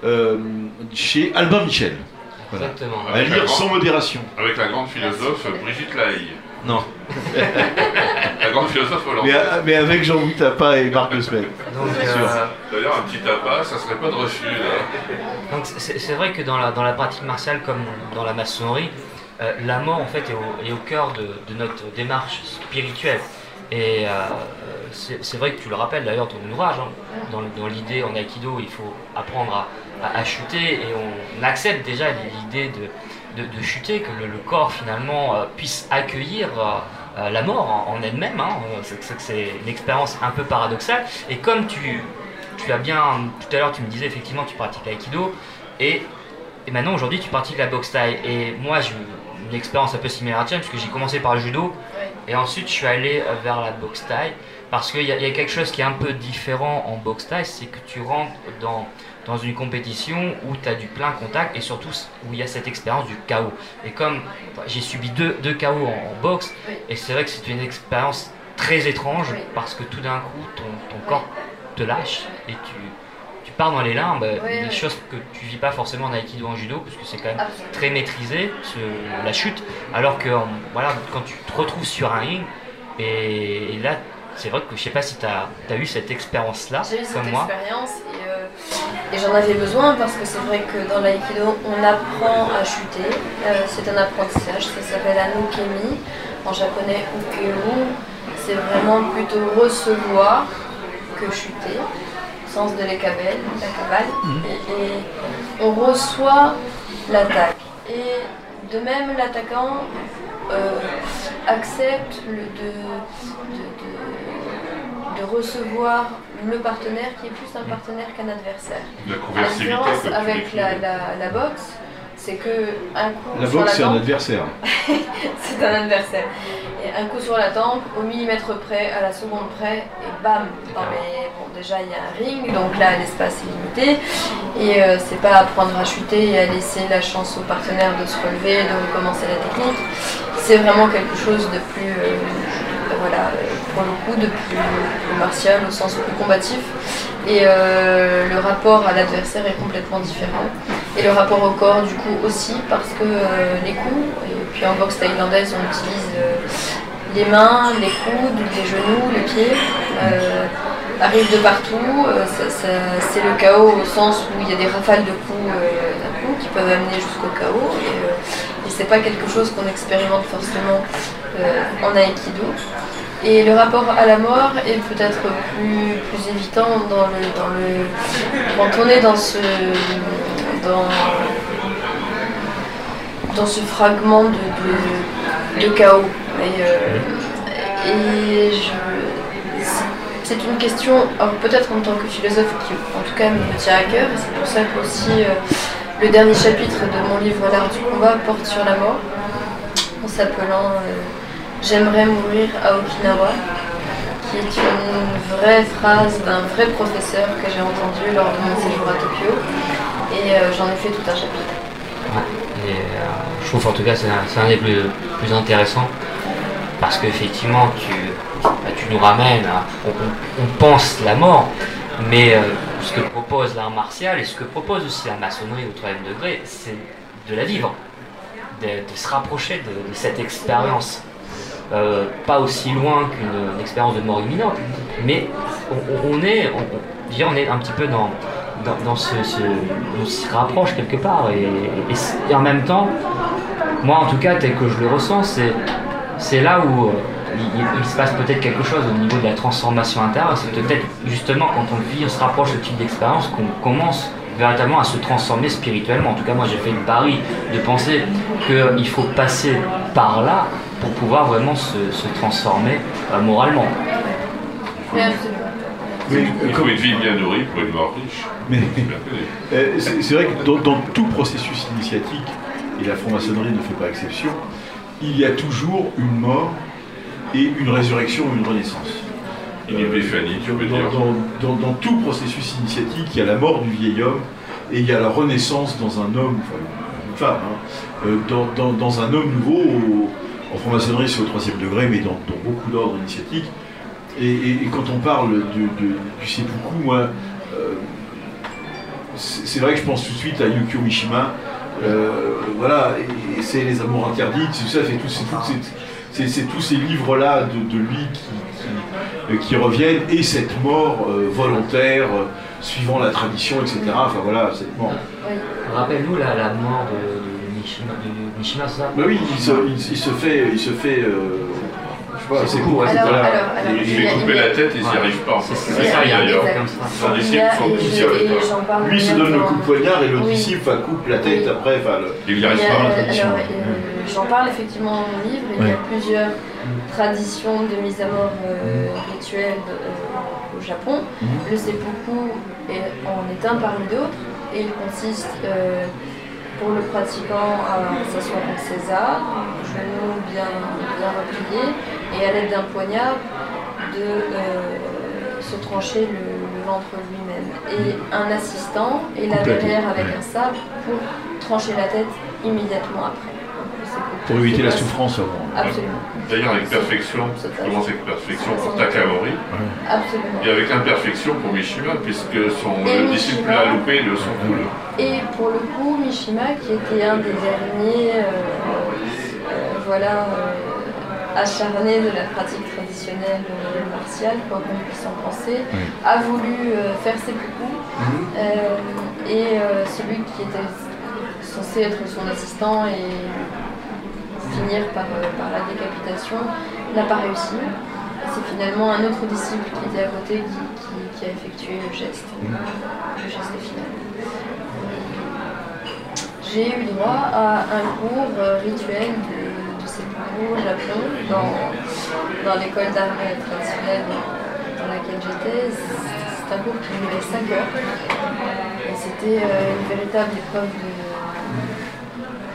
euh, chez Albin Michel. Voilà. Exactement. À lire sans modération. Avec la grande philosophe Brigitte Lahaye. Non. La grande philosophe hollandaise. Mais, euh, mais avec Jean Moutapa et Marc C'est sûr. euh, D'ailleurs, un petit tapas, ça serait pas de refus là. Donc c'est c'est vrai que dans la, dans la pratique martiale comme dans la maçonnerie, euh, la mort en fait est au, est au cœur de, de notre démarche spirituelle. Et euh, c'est c'est vrai que tu le rappelles d'ailleurs ton ouvrage, hein. dans, dans l'idée en aïkido il faut apprendre à, à- chuter et on accepte déjà l'idée de, de, chuter, que le, corps finalement euh, puisse accueillir euh, euh, la mort en, elle-même. hein. C'est- une expérience un peu paradoxale. Et comme tu, tu as bien, tout à l'heure tu me disais effectivement tu pratiques l'aïkido et, et maintenant aujourd'hui tu pratiques la boxe thaï. Et moi j'ai une expérience un peu similaire à la tienne puisque j'ai commencé par le judo et ensuite je suis allé vers la boxe thaï parce qu'il y a quelque chose qui est un peu différent en boxe thaï, c'est que tu rentres dans, dans une compétition où tu as du plein contact et surtout où il y a cette expérience du chaos. Et comme enfin, j'ai subi deux, deux chaos en, en boxe, Oui. et c'est vrai que c'est une expérience très étrange Oui. parce que tout d'un coup ton, ton corps te lâche et tu, tu pars dans les limbes, des choses que tu vis pas forcément en aïkido en judo parce que c'est quand même Absolument. très maîtrisé ce- la chute alors que voilà quand tu te retrouves sur un ring et, et là c'est vrai que je sais pas si tu as, eu cette expérience là comme moi expérience et, euh, et j'en avais besoin parce que c'est vrai que dans l'aïkido, on apprend à chuter. Euh, c'est un apprentissage, ça s'appelle Anukemi. En japonais, Ukeu. C'est vraiment plutôt recevoir que chuter. Sens de l'écabelle, la cabale. Et, et on reçoit l'attaque. Et de même, l'attaquant euh, accepte le, de, de- de- recevoir le partenaire qui est plus un partenaire qu'un adversaire. La différence avec la, la- la boxe, c'est que un coup La sur boxe, la c'est un tempe, adversaire. c'est un adversaire. Et un coup sur la tempe, au millimètre près, à la seconde près, et bam Non mais bon, déjà il y a un ring, donc là l'espace est limité. Et euh, c'est pas apprendre à chuter et à laisser la chance au partenaire de se relever, de recommencer la technique. C'est vraiment quelque chose de plus, euh, voilà, pour le coup, de plus, martial, au sens plus combatif. Et euh, le rapport à l'adversaire est complètement différent. Et le rapport au corps, du coup, aussi, parce que euh, les coups, et puis en boxe thaïlandaise, on utilise euh, les mains, les coudes, les genoux, les pieds, arrivent de partout. C'est le chaos au sens où il y a des rafales de coups d'un coup qui peuvent amener jusqu'au chaos. Et, et c'est pas quelque chose qu'on expérimente forcément en aïkido. Et le rapport à la mort est peut-être plus, plus évitant dans le, dans le, quand on est dans ce, dans, dans ce fragment de, de, chaos. Et, euh, c'est- une question, peut-être en tant que philosophe qui en tout cas me tient à cœur, et c'est pour ça que aussi euh, le dernier chapitre de mon livre L'art du combat porte sur la mort, en s'appelant euh, J'aimerais mourir à Okinawa, qui est une vraie phrase d'un vrai professeur que j'ai entendu lors de mon séjour à Tokyo, et euh, j'en ai fait tout un chapitre. Euh, je trouve en tout cas c'est un, des plus, intéressants parce qu'effectivement tu, bah, tu nous ramènes à, on, on- pense la mort, mais euh, ce que propose l'art martial et ce que propose aussi la maçonnerie au troisième degré, c'est de la vivre, de, se rapprocher de cette expérience. Euh, pas aussi loin qu'une une expérience de mort imminente, mais on, est, on, on- est un petit peu dans, dans, ce, on s'y rapproche quelque part et en même temps, moi en tout cas tel que je le ressens, c'est c'est là où euh, il, il se passe peut-être quelque chose au niveau de la transformation intérieure. C'est peut-être justement quand on vit, on se rapproche de ce type d'expérience qu'on commence véritablement à se transformer spirituellement. En tout cas, moi j'ai fait le pari de penser qu'il faut passer par là pour pouvoir vraiment se, se transformer euh, moralement. Oui. Mais, Il faut une vie bien nourrie pour une mort riche. mais- C'est. Euh, C'est c'est vrai que dans, dans tout processus initiatique, et la franc-maçonnerie ne fait pas exception, il y a toujours une mort et une résurrection ou une renaissance. Une épiphanie, tu peux Dans, dire. dans- dans- dans tout processus initiatique, il y a la mort du vieil homme et il y a la renaissance dans un homme, enfin une femme, hein, euh, dans, dans- dans un homme nouveau. au- en franc-maçonnerie, c'est au troisième degré, mais dans, beaucoup d'ordres initiatiques. Et, quand on parle de- du seppuku, moi, euh, c'est vrai que je pense tout de suite à Yukio Mishima. Euh, voilà, et, c'est les amours interdites, tout ça, c'est tous ces livres-là de, lui qui, reviennent, et cette mort euh, volontaire, suivant la tradition, etc. Enfin voilà, cette mort. Rappelle-nous la, mort de, de Mishima, Mishima, c'est ça Bah oui, il se, il- il se fait, il se fait, euh, je sais pas, C'est c'est court, ouais, Alors, voilà. alors, alors, Il il a- couper la tête, ils n'y arrivent pas. C'est- ça ça, il y a- d'ailleurs. et et Lui il se donne le coup de poignard et le disciple coupe la tête après. Il n'y arrive pas. la alors, tradition. euh, J'en parle effectivement dans mon livre. Il y a plusieurs traditions de mise à mort euh, rituelle au Japon. Mhm. Le seppuku en est un parmi d'autres et il consiste euh, pour le pratiquant à s'asseoir en César, genoux bien, bien repliés et à l'aide d'un poignard de euh, se trancher le, le ventre lui-même. Et un assistant est là Complètement, derrière avec un sabre pour trancher la tête immédiatement après. Pour éviter la souffrance avant. Absolument, D'ailleurs, avec perfection, ça commence avec perfection pour Takamori, absolument. et avec imperfection pour Mishima, puisque son Et le disciple Mishima. a loupé de son coup. Et pour le coup, Mishima, qui était un des derniers euh, euh, voilà, euh, acharnés de la pratique traditionnelle euh, martiale, quoi qu'on puisse en penser, a voulu euh, faire ses coups. Euh, et euh, celui qui était censé être son assistant et finir par, euh, par la décapitation n'a pas réussi. C'est finalement un autre disciple qui était à côté qui, qui- qui a effectué le geste, le geste final. J'ai eu droit à un cours euh, rituel de, de au Japon dans, dans l'école d'art traditionnelle dans, dans laquelle j'étais. C'est un cours qui durait 5 heures et c'était euh, une véritable épreuve de,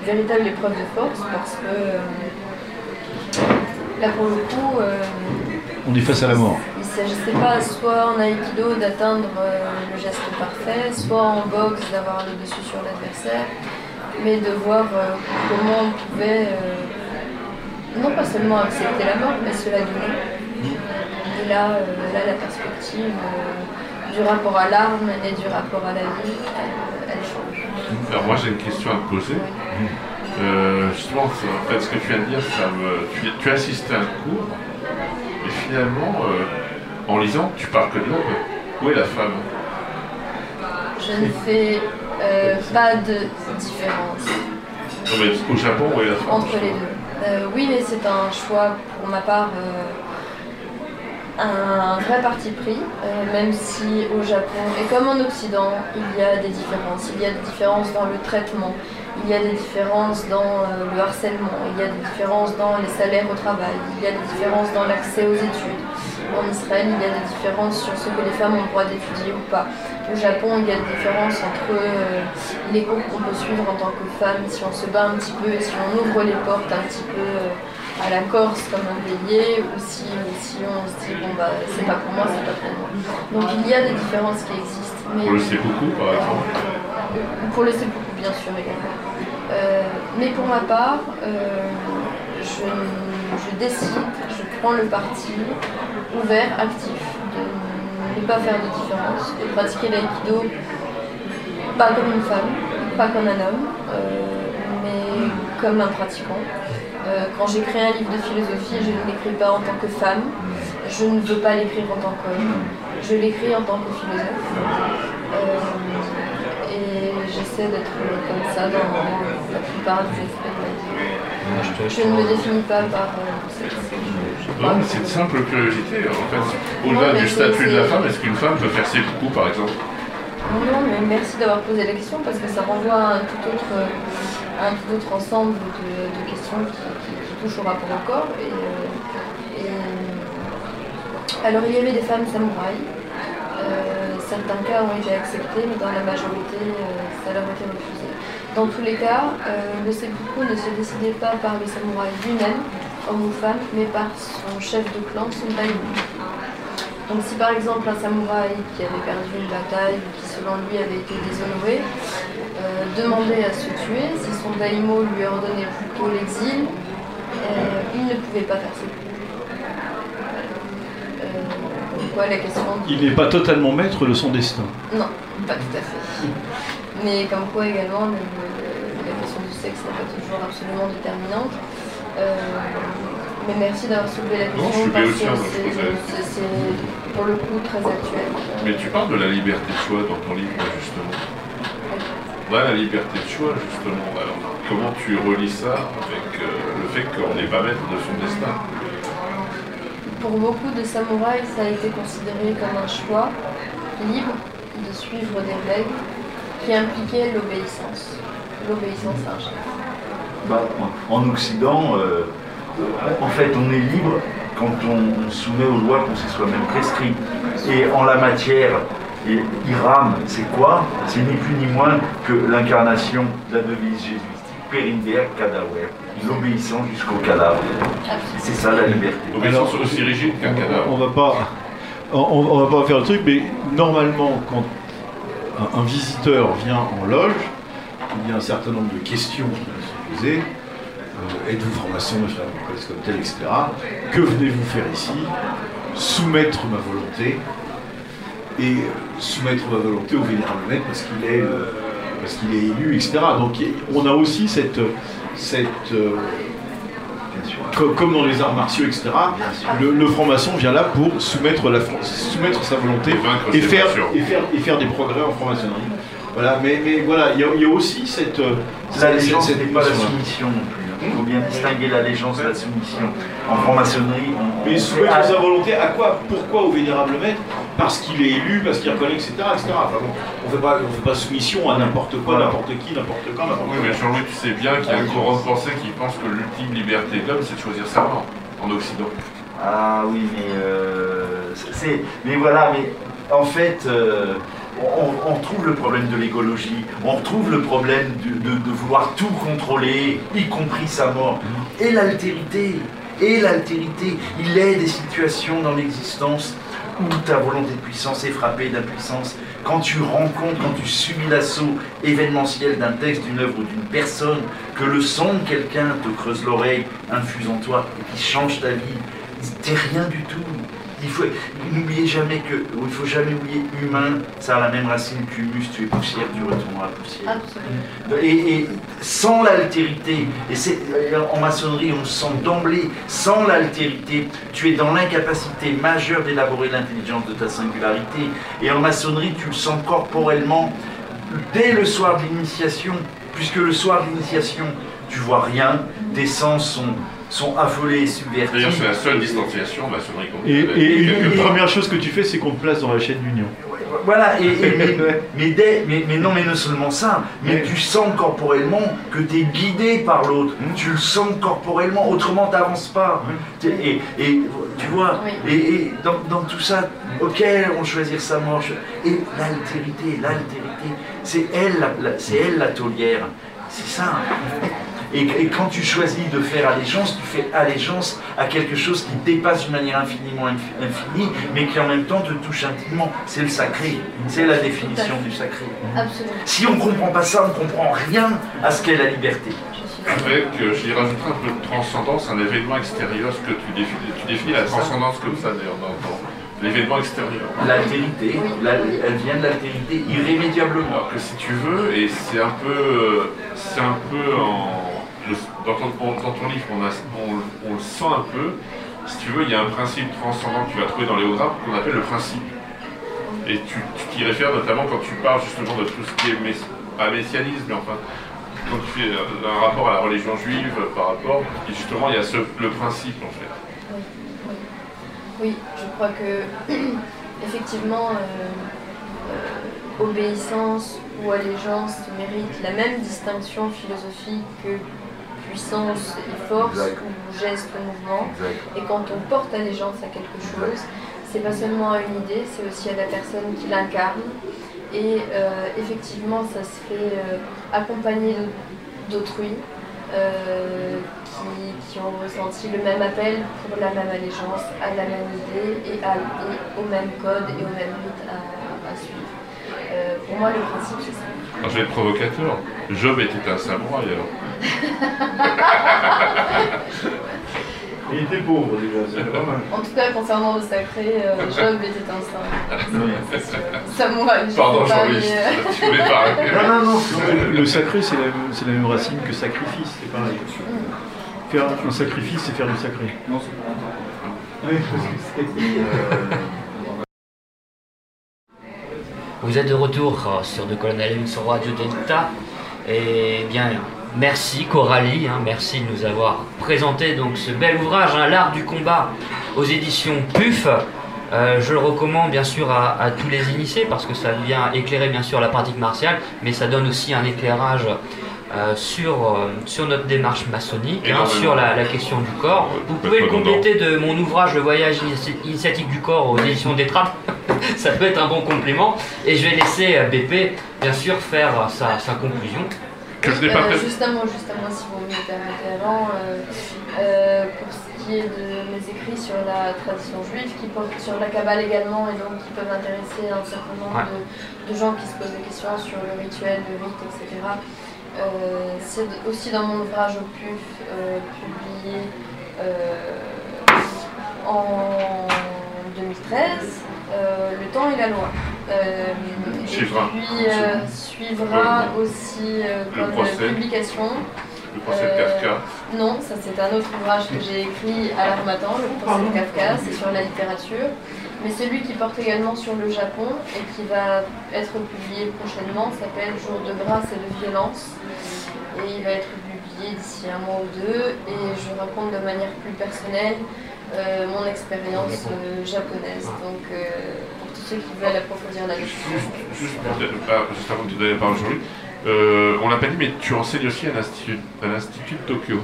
véritable épreuve de force parce que euh, là pour le coup euh, On est face à la mort. il ne s'agissait pas soit en aïkido d'atteindre euh, le geste parfait, soit en boxe d'avoir le dessus sur l'adversaire, mais de voir comment on pouvait non pas seulement accepter la mort, mais se la donner. Et là, là la perspective du rapport à l'arme et du rapport à la vie, elle, elle change. Alors moi j'ai une question à te poser. Euh, justement, en fait, ce que tu viens de dire, ça me... tu, tu as assisté à un cours, et finalement, euh, en lisant, tu parles que de l'homme. Où est la femme? Je ne fais euh, pas de différence. Non, mais Au Japon, où est la femme? Entre les deux. Oui, mais c'est un choix pour ma part, un vrai parti pris, euh, même si au Japon et comme en Occident, il y a des différences. Il y a des différences dans le traitement, il y a des différences dans euh, le harcèlement, il y a des différences dans les salaires au travail, il y a des différences dans l'accès aux études. En Israël, il y a des différences sur ce que les femmes ont le droit d'étudier ou pas. Au Japon, il y a des différences entre euh, les cours qu'on peut suivre en tant que femme, si on se bat un petit peu et si on ouvre les portes un petit peu à la Corse comme un bélier, ou si, on se dit bon bah c'est pas pour moi, c'est pas pour moi. Donc il y a des différences qui existent. Mais Pour le seppuku, par exemple. pour le seppuku, bien sûr, également. Euh, mais pour ma part, euh, je, je décide, je prends le parti ouvert, actif, de ne pas faire de différence, de pratiquer l'aïkido pas comme une femme, pas comme un homme, euh, mais comme un pratiquant. Euh, quand j'écris un livre de philosophie, je ne l'écris pas en tant que femme, je ne veux pas l'écrire en tant qu'homme, je l'écris en tant que philosophe. Euh, et j'essaie d'être comme ça dans la plupart des aspects de ma vie. Je ne me définis pas par euh, Non, c'est de simple curiosité. En fait, au-delà du statut de la femme, est-ce qu'une femme peut faire ses coups, par exemple? Non, non, mais merci d'avoir posé la question parce que ça renvoie à un tout autre, à un tout autre ensemble de, de questions qui, touchent au rapport au corps. Et, euh, euh, alors, il y avait des femmes samouraïs. Euh, certains cas ont été acceptés, mais dans la majorité, ça leur a été refusé. Dans tous les cas, le seppuku ne se décidait pas par le samouraï lui-même, homme ou femme, mais par son chef de clan, son daimyo. Donc si par exemple un samouraï qui avait perdu une bataille ou qui selon lui avait été déshonoré demandait à se tuer, si son daimyo lui ordonnait plutôt l'exil, il ne pouvait pas faire ce coup. Euh, pourquoi la question Il n'est pas totalement maître de son destin. Non, pas tout à fait. Mais comme quoi également, le- le- la question du sexe n'est pas toujours absolument déterminante. Euh, mais merci d'avoir soulevé la Non, question je suis parce bien que c'est- pour le coup très actuel. Mais tu parles de la liberté de choix dans ton livre, justement. Ouais, la liberté de choix, justement. Alors, comment tu relis ça avec euh, fait qu'on n'est pas maître de son destin Pour beaucoup de samouraïs, ça a été considéré comme un choix libre de suivre des règles qui impliquaient l'obéissance. L'obéissance à un chef. Bah, en en Occident, euh, en fait, on est libre quand on, on soumet aux lois qu'on s'est soi-même prescrit. Et en la matière, et Iram, c'est quoi? C'est ni plus ni moins que l'incarnation de la devise jésuitique, Perindeer Cadaver, l'obéissance jusqu'au cadavre. C'est ça la liberté. Obéissance aussi rigide qu'un cadavre. On va pas, on, on va pas faire le truc, mais normalement, quand un, un visiteur vient en loge, il y a un certain nombre de questions qui sont posées. Euh, Êtes-vous franc-maçon, je suis comme tel, etc. Que venez-vous faire ici? Soumettre ma volonté et euh, soumettre ma volonté au vénérable maître parce qu'il est, euh, parce qu'il est élu, etc. Donc on a aussi cette, cette euh, Bien sûr. Co- comme dans les arts martiaux, etc. Le, le franc-maçon vient là pour soumettre, la, soumettre sa volonté Et vaincre et ses faire, et, faire, et faire des progrès en franc-maçonnerie. Voilà, mais, mais voilà, il y, a- il y a aussi cette. euh, L'allégeance cette- n'est cette pas la soumission non plus. Il faut bien distinguer l'allégeance de la soumission. En franc-maçonnerie, on, Mais soumettre Ah, sa volonté à quoi? Pourquoi au vénérable maître? Parce qu'il est élu, parce qu'il reconnaît, etc. etc. Enfin bon, on ne fait, pas- on fait pas soumission à n'importe quoi, Voilà. n'importe qui, n'importe quand, n'importe Oui, mais Jean-Louis, tu sais bien qu'il y a un courant de pensée qui pense que l'ultime liberté de l'homme, c'est de choisir sa mort en Occident. Ah oui, mais euh, c'est, mais voilà, mais en fait, euh, on, on retrouve le problème de l'écologie, on retrouve le problème de, vouloir tout contrôler, y compris sa mort, et l'altérité, et l'altérité. Il est des situations dans l'existence où ta volonté de puissance est frappée d'impuissance. Quand tu rencontres, quand tu subis l'assaut événementiel d'un texte, d'une œuvre ou d'une personne, que le son de quelqu'un te creuse l'oreille, infuse en toi, et qui change ta vie, T'es rien du tout. Il faut n'oubliez jamais que il faut jamais oublier humain, ça a la même racine qu'humus, tu es poussière, tu retournes à la poussière. Absolument. Et, et sans l'altérité, et c'est en maçonnerie on le sent d'emblée, sans l'altérité, tu es dans l'incapacité majeure d'élaborer l'intelligence de ta singularité. Et en maçonnerie, tu le sens corporellement dès le soir de l'initiation, puisque le soir de l'initiation, tu vois rien, tes sens sont, sont affolés et subvertis. D'ailleurs, c'est la seule distanciation maçonnerie qu'on Et, et une, première chose que tu fais, c'est qu'on te place dans la chaîne d'union. Voilà, et, et- mais, mais, dès- mais, mais non, mais non seulement ça, mais tu sens corporellement que tu es guidé par l'autre. Tu le sens corporellement, autrement t'avances pas. T'es- Et, et tu vois, Oui. et, et dans, dans tout ça, ok, on choisit sa je- Et l'altérité, l'altérité, c'est elle, la, la- c'est elle la taulière. C'est ça. Et, et quand tu choisis de faire allégeance, tu fais allégeance à quelque chose qui dépasse d'une manière infiniment infi- infinie, mais qui en même temps te touche intimement. C'est le sacré. C'est la définition du sacré. Absolument. Si on ne comprend pas ça, on ne comprend rien à ce qu'est la liberté. Je. Avec, euh, j'y rajouterai un peu de transcendance, un événement extérieur, ce que tu définis, tu définis la transcendance comme ça d'ailleurs dans, dans l'événement extérieur. L'altérité, la- elle vient de l'altérité irrémédiablement. Alors que si tu veux, et c'est un peu, euh, c'est un peu en, dans, ton, livre, on, le sent un peu. Si tu veux, il y a un principe transcendant que tu vas trouver dans Léogramme qu'on appelle le principe. Et tu t'y réfères notamment quand tu parles justement de tout ce qui est mess- pas messianisme, mais enfin quand tu fais un rapport à la religion juive par rapport, et justement, il y a ce, le principe en fait. Oui, oui. Oui, je crois que effectivement, euh, euh, obéissance ou allégeance mérite la même distinction philosophique que puissance et force Exact. ou geste ou mouvement. Exact. Et quand on porte allégeance à quelque chose, c'est pas seulement à une idée, c'est aussi à la personne qui l'incarne. Et euh, effectivement, ça se fait euh, accompagné de- d'autrui euh, qui, qui ont ressenti le même appel pour la même allégeance, à la même idée et, à- et au même code et au même rite à, à suivre. Euh, pour moi, le principe, c'est ça. Alors, je vais être provocateur. Job était un samouraï alors. Il était pauvre déjà, c'est pas mal. En tout cas, concernant le sacré, euh, Job était un saint. C'est sûr. Samouraï, je Pardon Jean-Louis, mais, euh, tu voulais parler. Non, non, non. Le, le sacré, c'est la, même- c'est la même racine que sacrifice, c'est pareil. Faire un sacrifice, c'est faire du sacré. Non, c'est pas Oui, parce que c'est- Vous êtes de retour euh, sur De Colonel M sur Radio Delta. Et bien, merci Coralie, hein, merci de nous avoir présenté donc ce bel ouvrage, hein, L'art du combat aux éditions PUF. Euh, je le recommande bien sûr à, à tous les initiés parce que ça vient éclairer bien sûr la pratique martiale, mais ça donne aussi un éclairage euh, sur, euh, sur notre démarche maçonnique, hein, sur la, la question du corps. Vous pouvez le compléter de mon ouvrage Le voyage initiatique du corps aux éditions des Trappes. ça peut être un bon complément. Et je vais laisser BP, bien sûr, faire sa, sa conclusion. Que je n'ai pas fait. juste un mot, juste un mot, si vous me permettez avant. pour ce qui est de mes écrits sur la tradition juive, qui portent sur la Kabbale également, et donc qui peuvent intéresser un certain nombre Ouais. de, de gens qui se posent des questions sur le rituel, le rite, etc. Euh, C'est aussi dans mon ouvrage au PUF, euh, publié euh, en 2013, euh, Le temps et la loi. Euh, et Suivra. puis euh, suivra aussi euh, comme procès. publication. Le procès de Euh, Kafka. Non, ça c'est un autre ouvrage que j'ai écrit à l'Armatan, le procès de Kafka, c'est sur la littérature. Mais celui qui porte également sur le Japon et qui va être publié prochainement s'appelle Jour de grâce et de violence. Et il va être publié d'ici un mois ou deux. Et je raconte de manière plus personnelle euh, mon expérience euh, japonaise. Donc euh, ceux qui veulent approfondir la discussion. Juste, ah, juste avant de te donner la parole, Jean-Louis. Euh, on l'a pas dit, mais tu enseignes aussi à l'Institut, à l'Institut de Tokyo.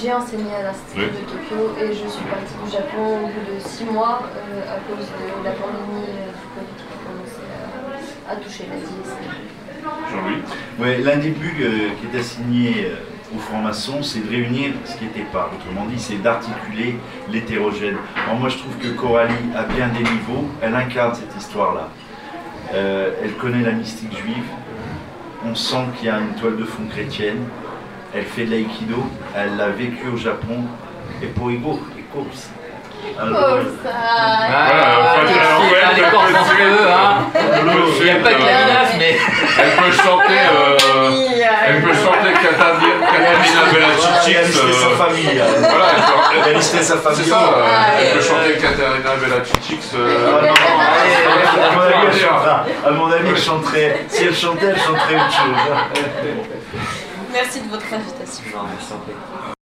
J'ai enseigné à l'Institut Oui. de Tokyo et je suis partie du Japon au bout de six mois euh, à cause de la pandémie euh, du Covid qui a commencé à, à toucher l'Asie. Jean-Louis. Ouais, L'un des buts euh, qui est assigné euh, aux francs-maçons, c'est de réunir ce qui n'était pas. Autrement dit, c'est d'articuler l'hétérogène. Moi, je trouve que Coralie, à bien des niveaux, elle incarne cette histoire-là. Euh, elle connaît la mystique juive. On sent qu'il y a une toile de fond chrétienne. Elle fait de l'aïkido. Elle l'a vécu au Japon. Et pour Igor, et course. Oh ça Voilà, enfin, merci, alors, ouais, hein, les corps fait sont hein. Il n'y a pas que la Euh, menace, mais Elle peut chanter. euh, elle peut chanter Katarina Elle a Bella listé sa famille. hein. Voilà, elle peut- Elle sa C'est famille. ça, euh, Ah, elle peut chanter Katarina Bella Ah non, allez, à mon avis, elle dire. chantera. À mon avis, elle chanterait. Si elle chantait, elle chanterait autre chose. Merci de votre invitation.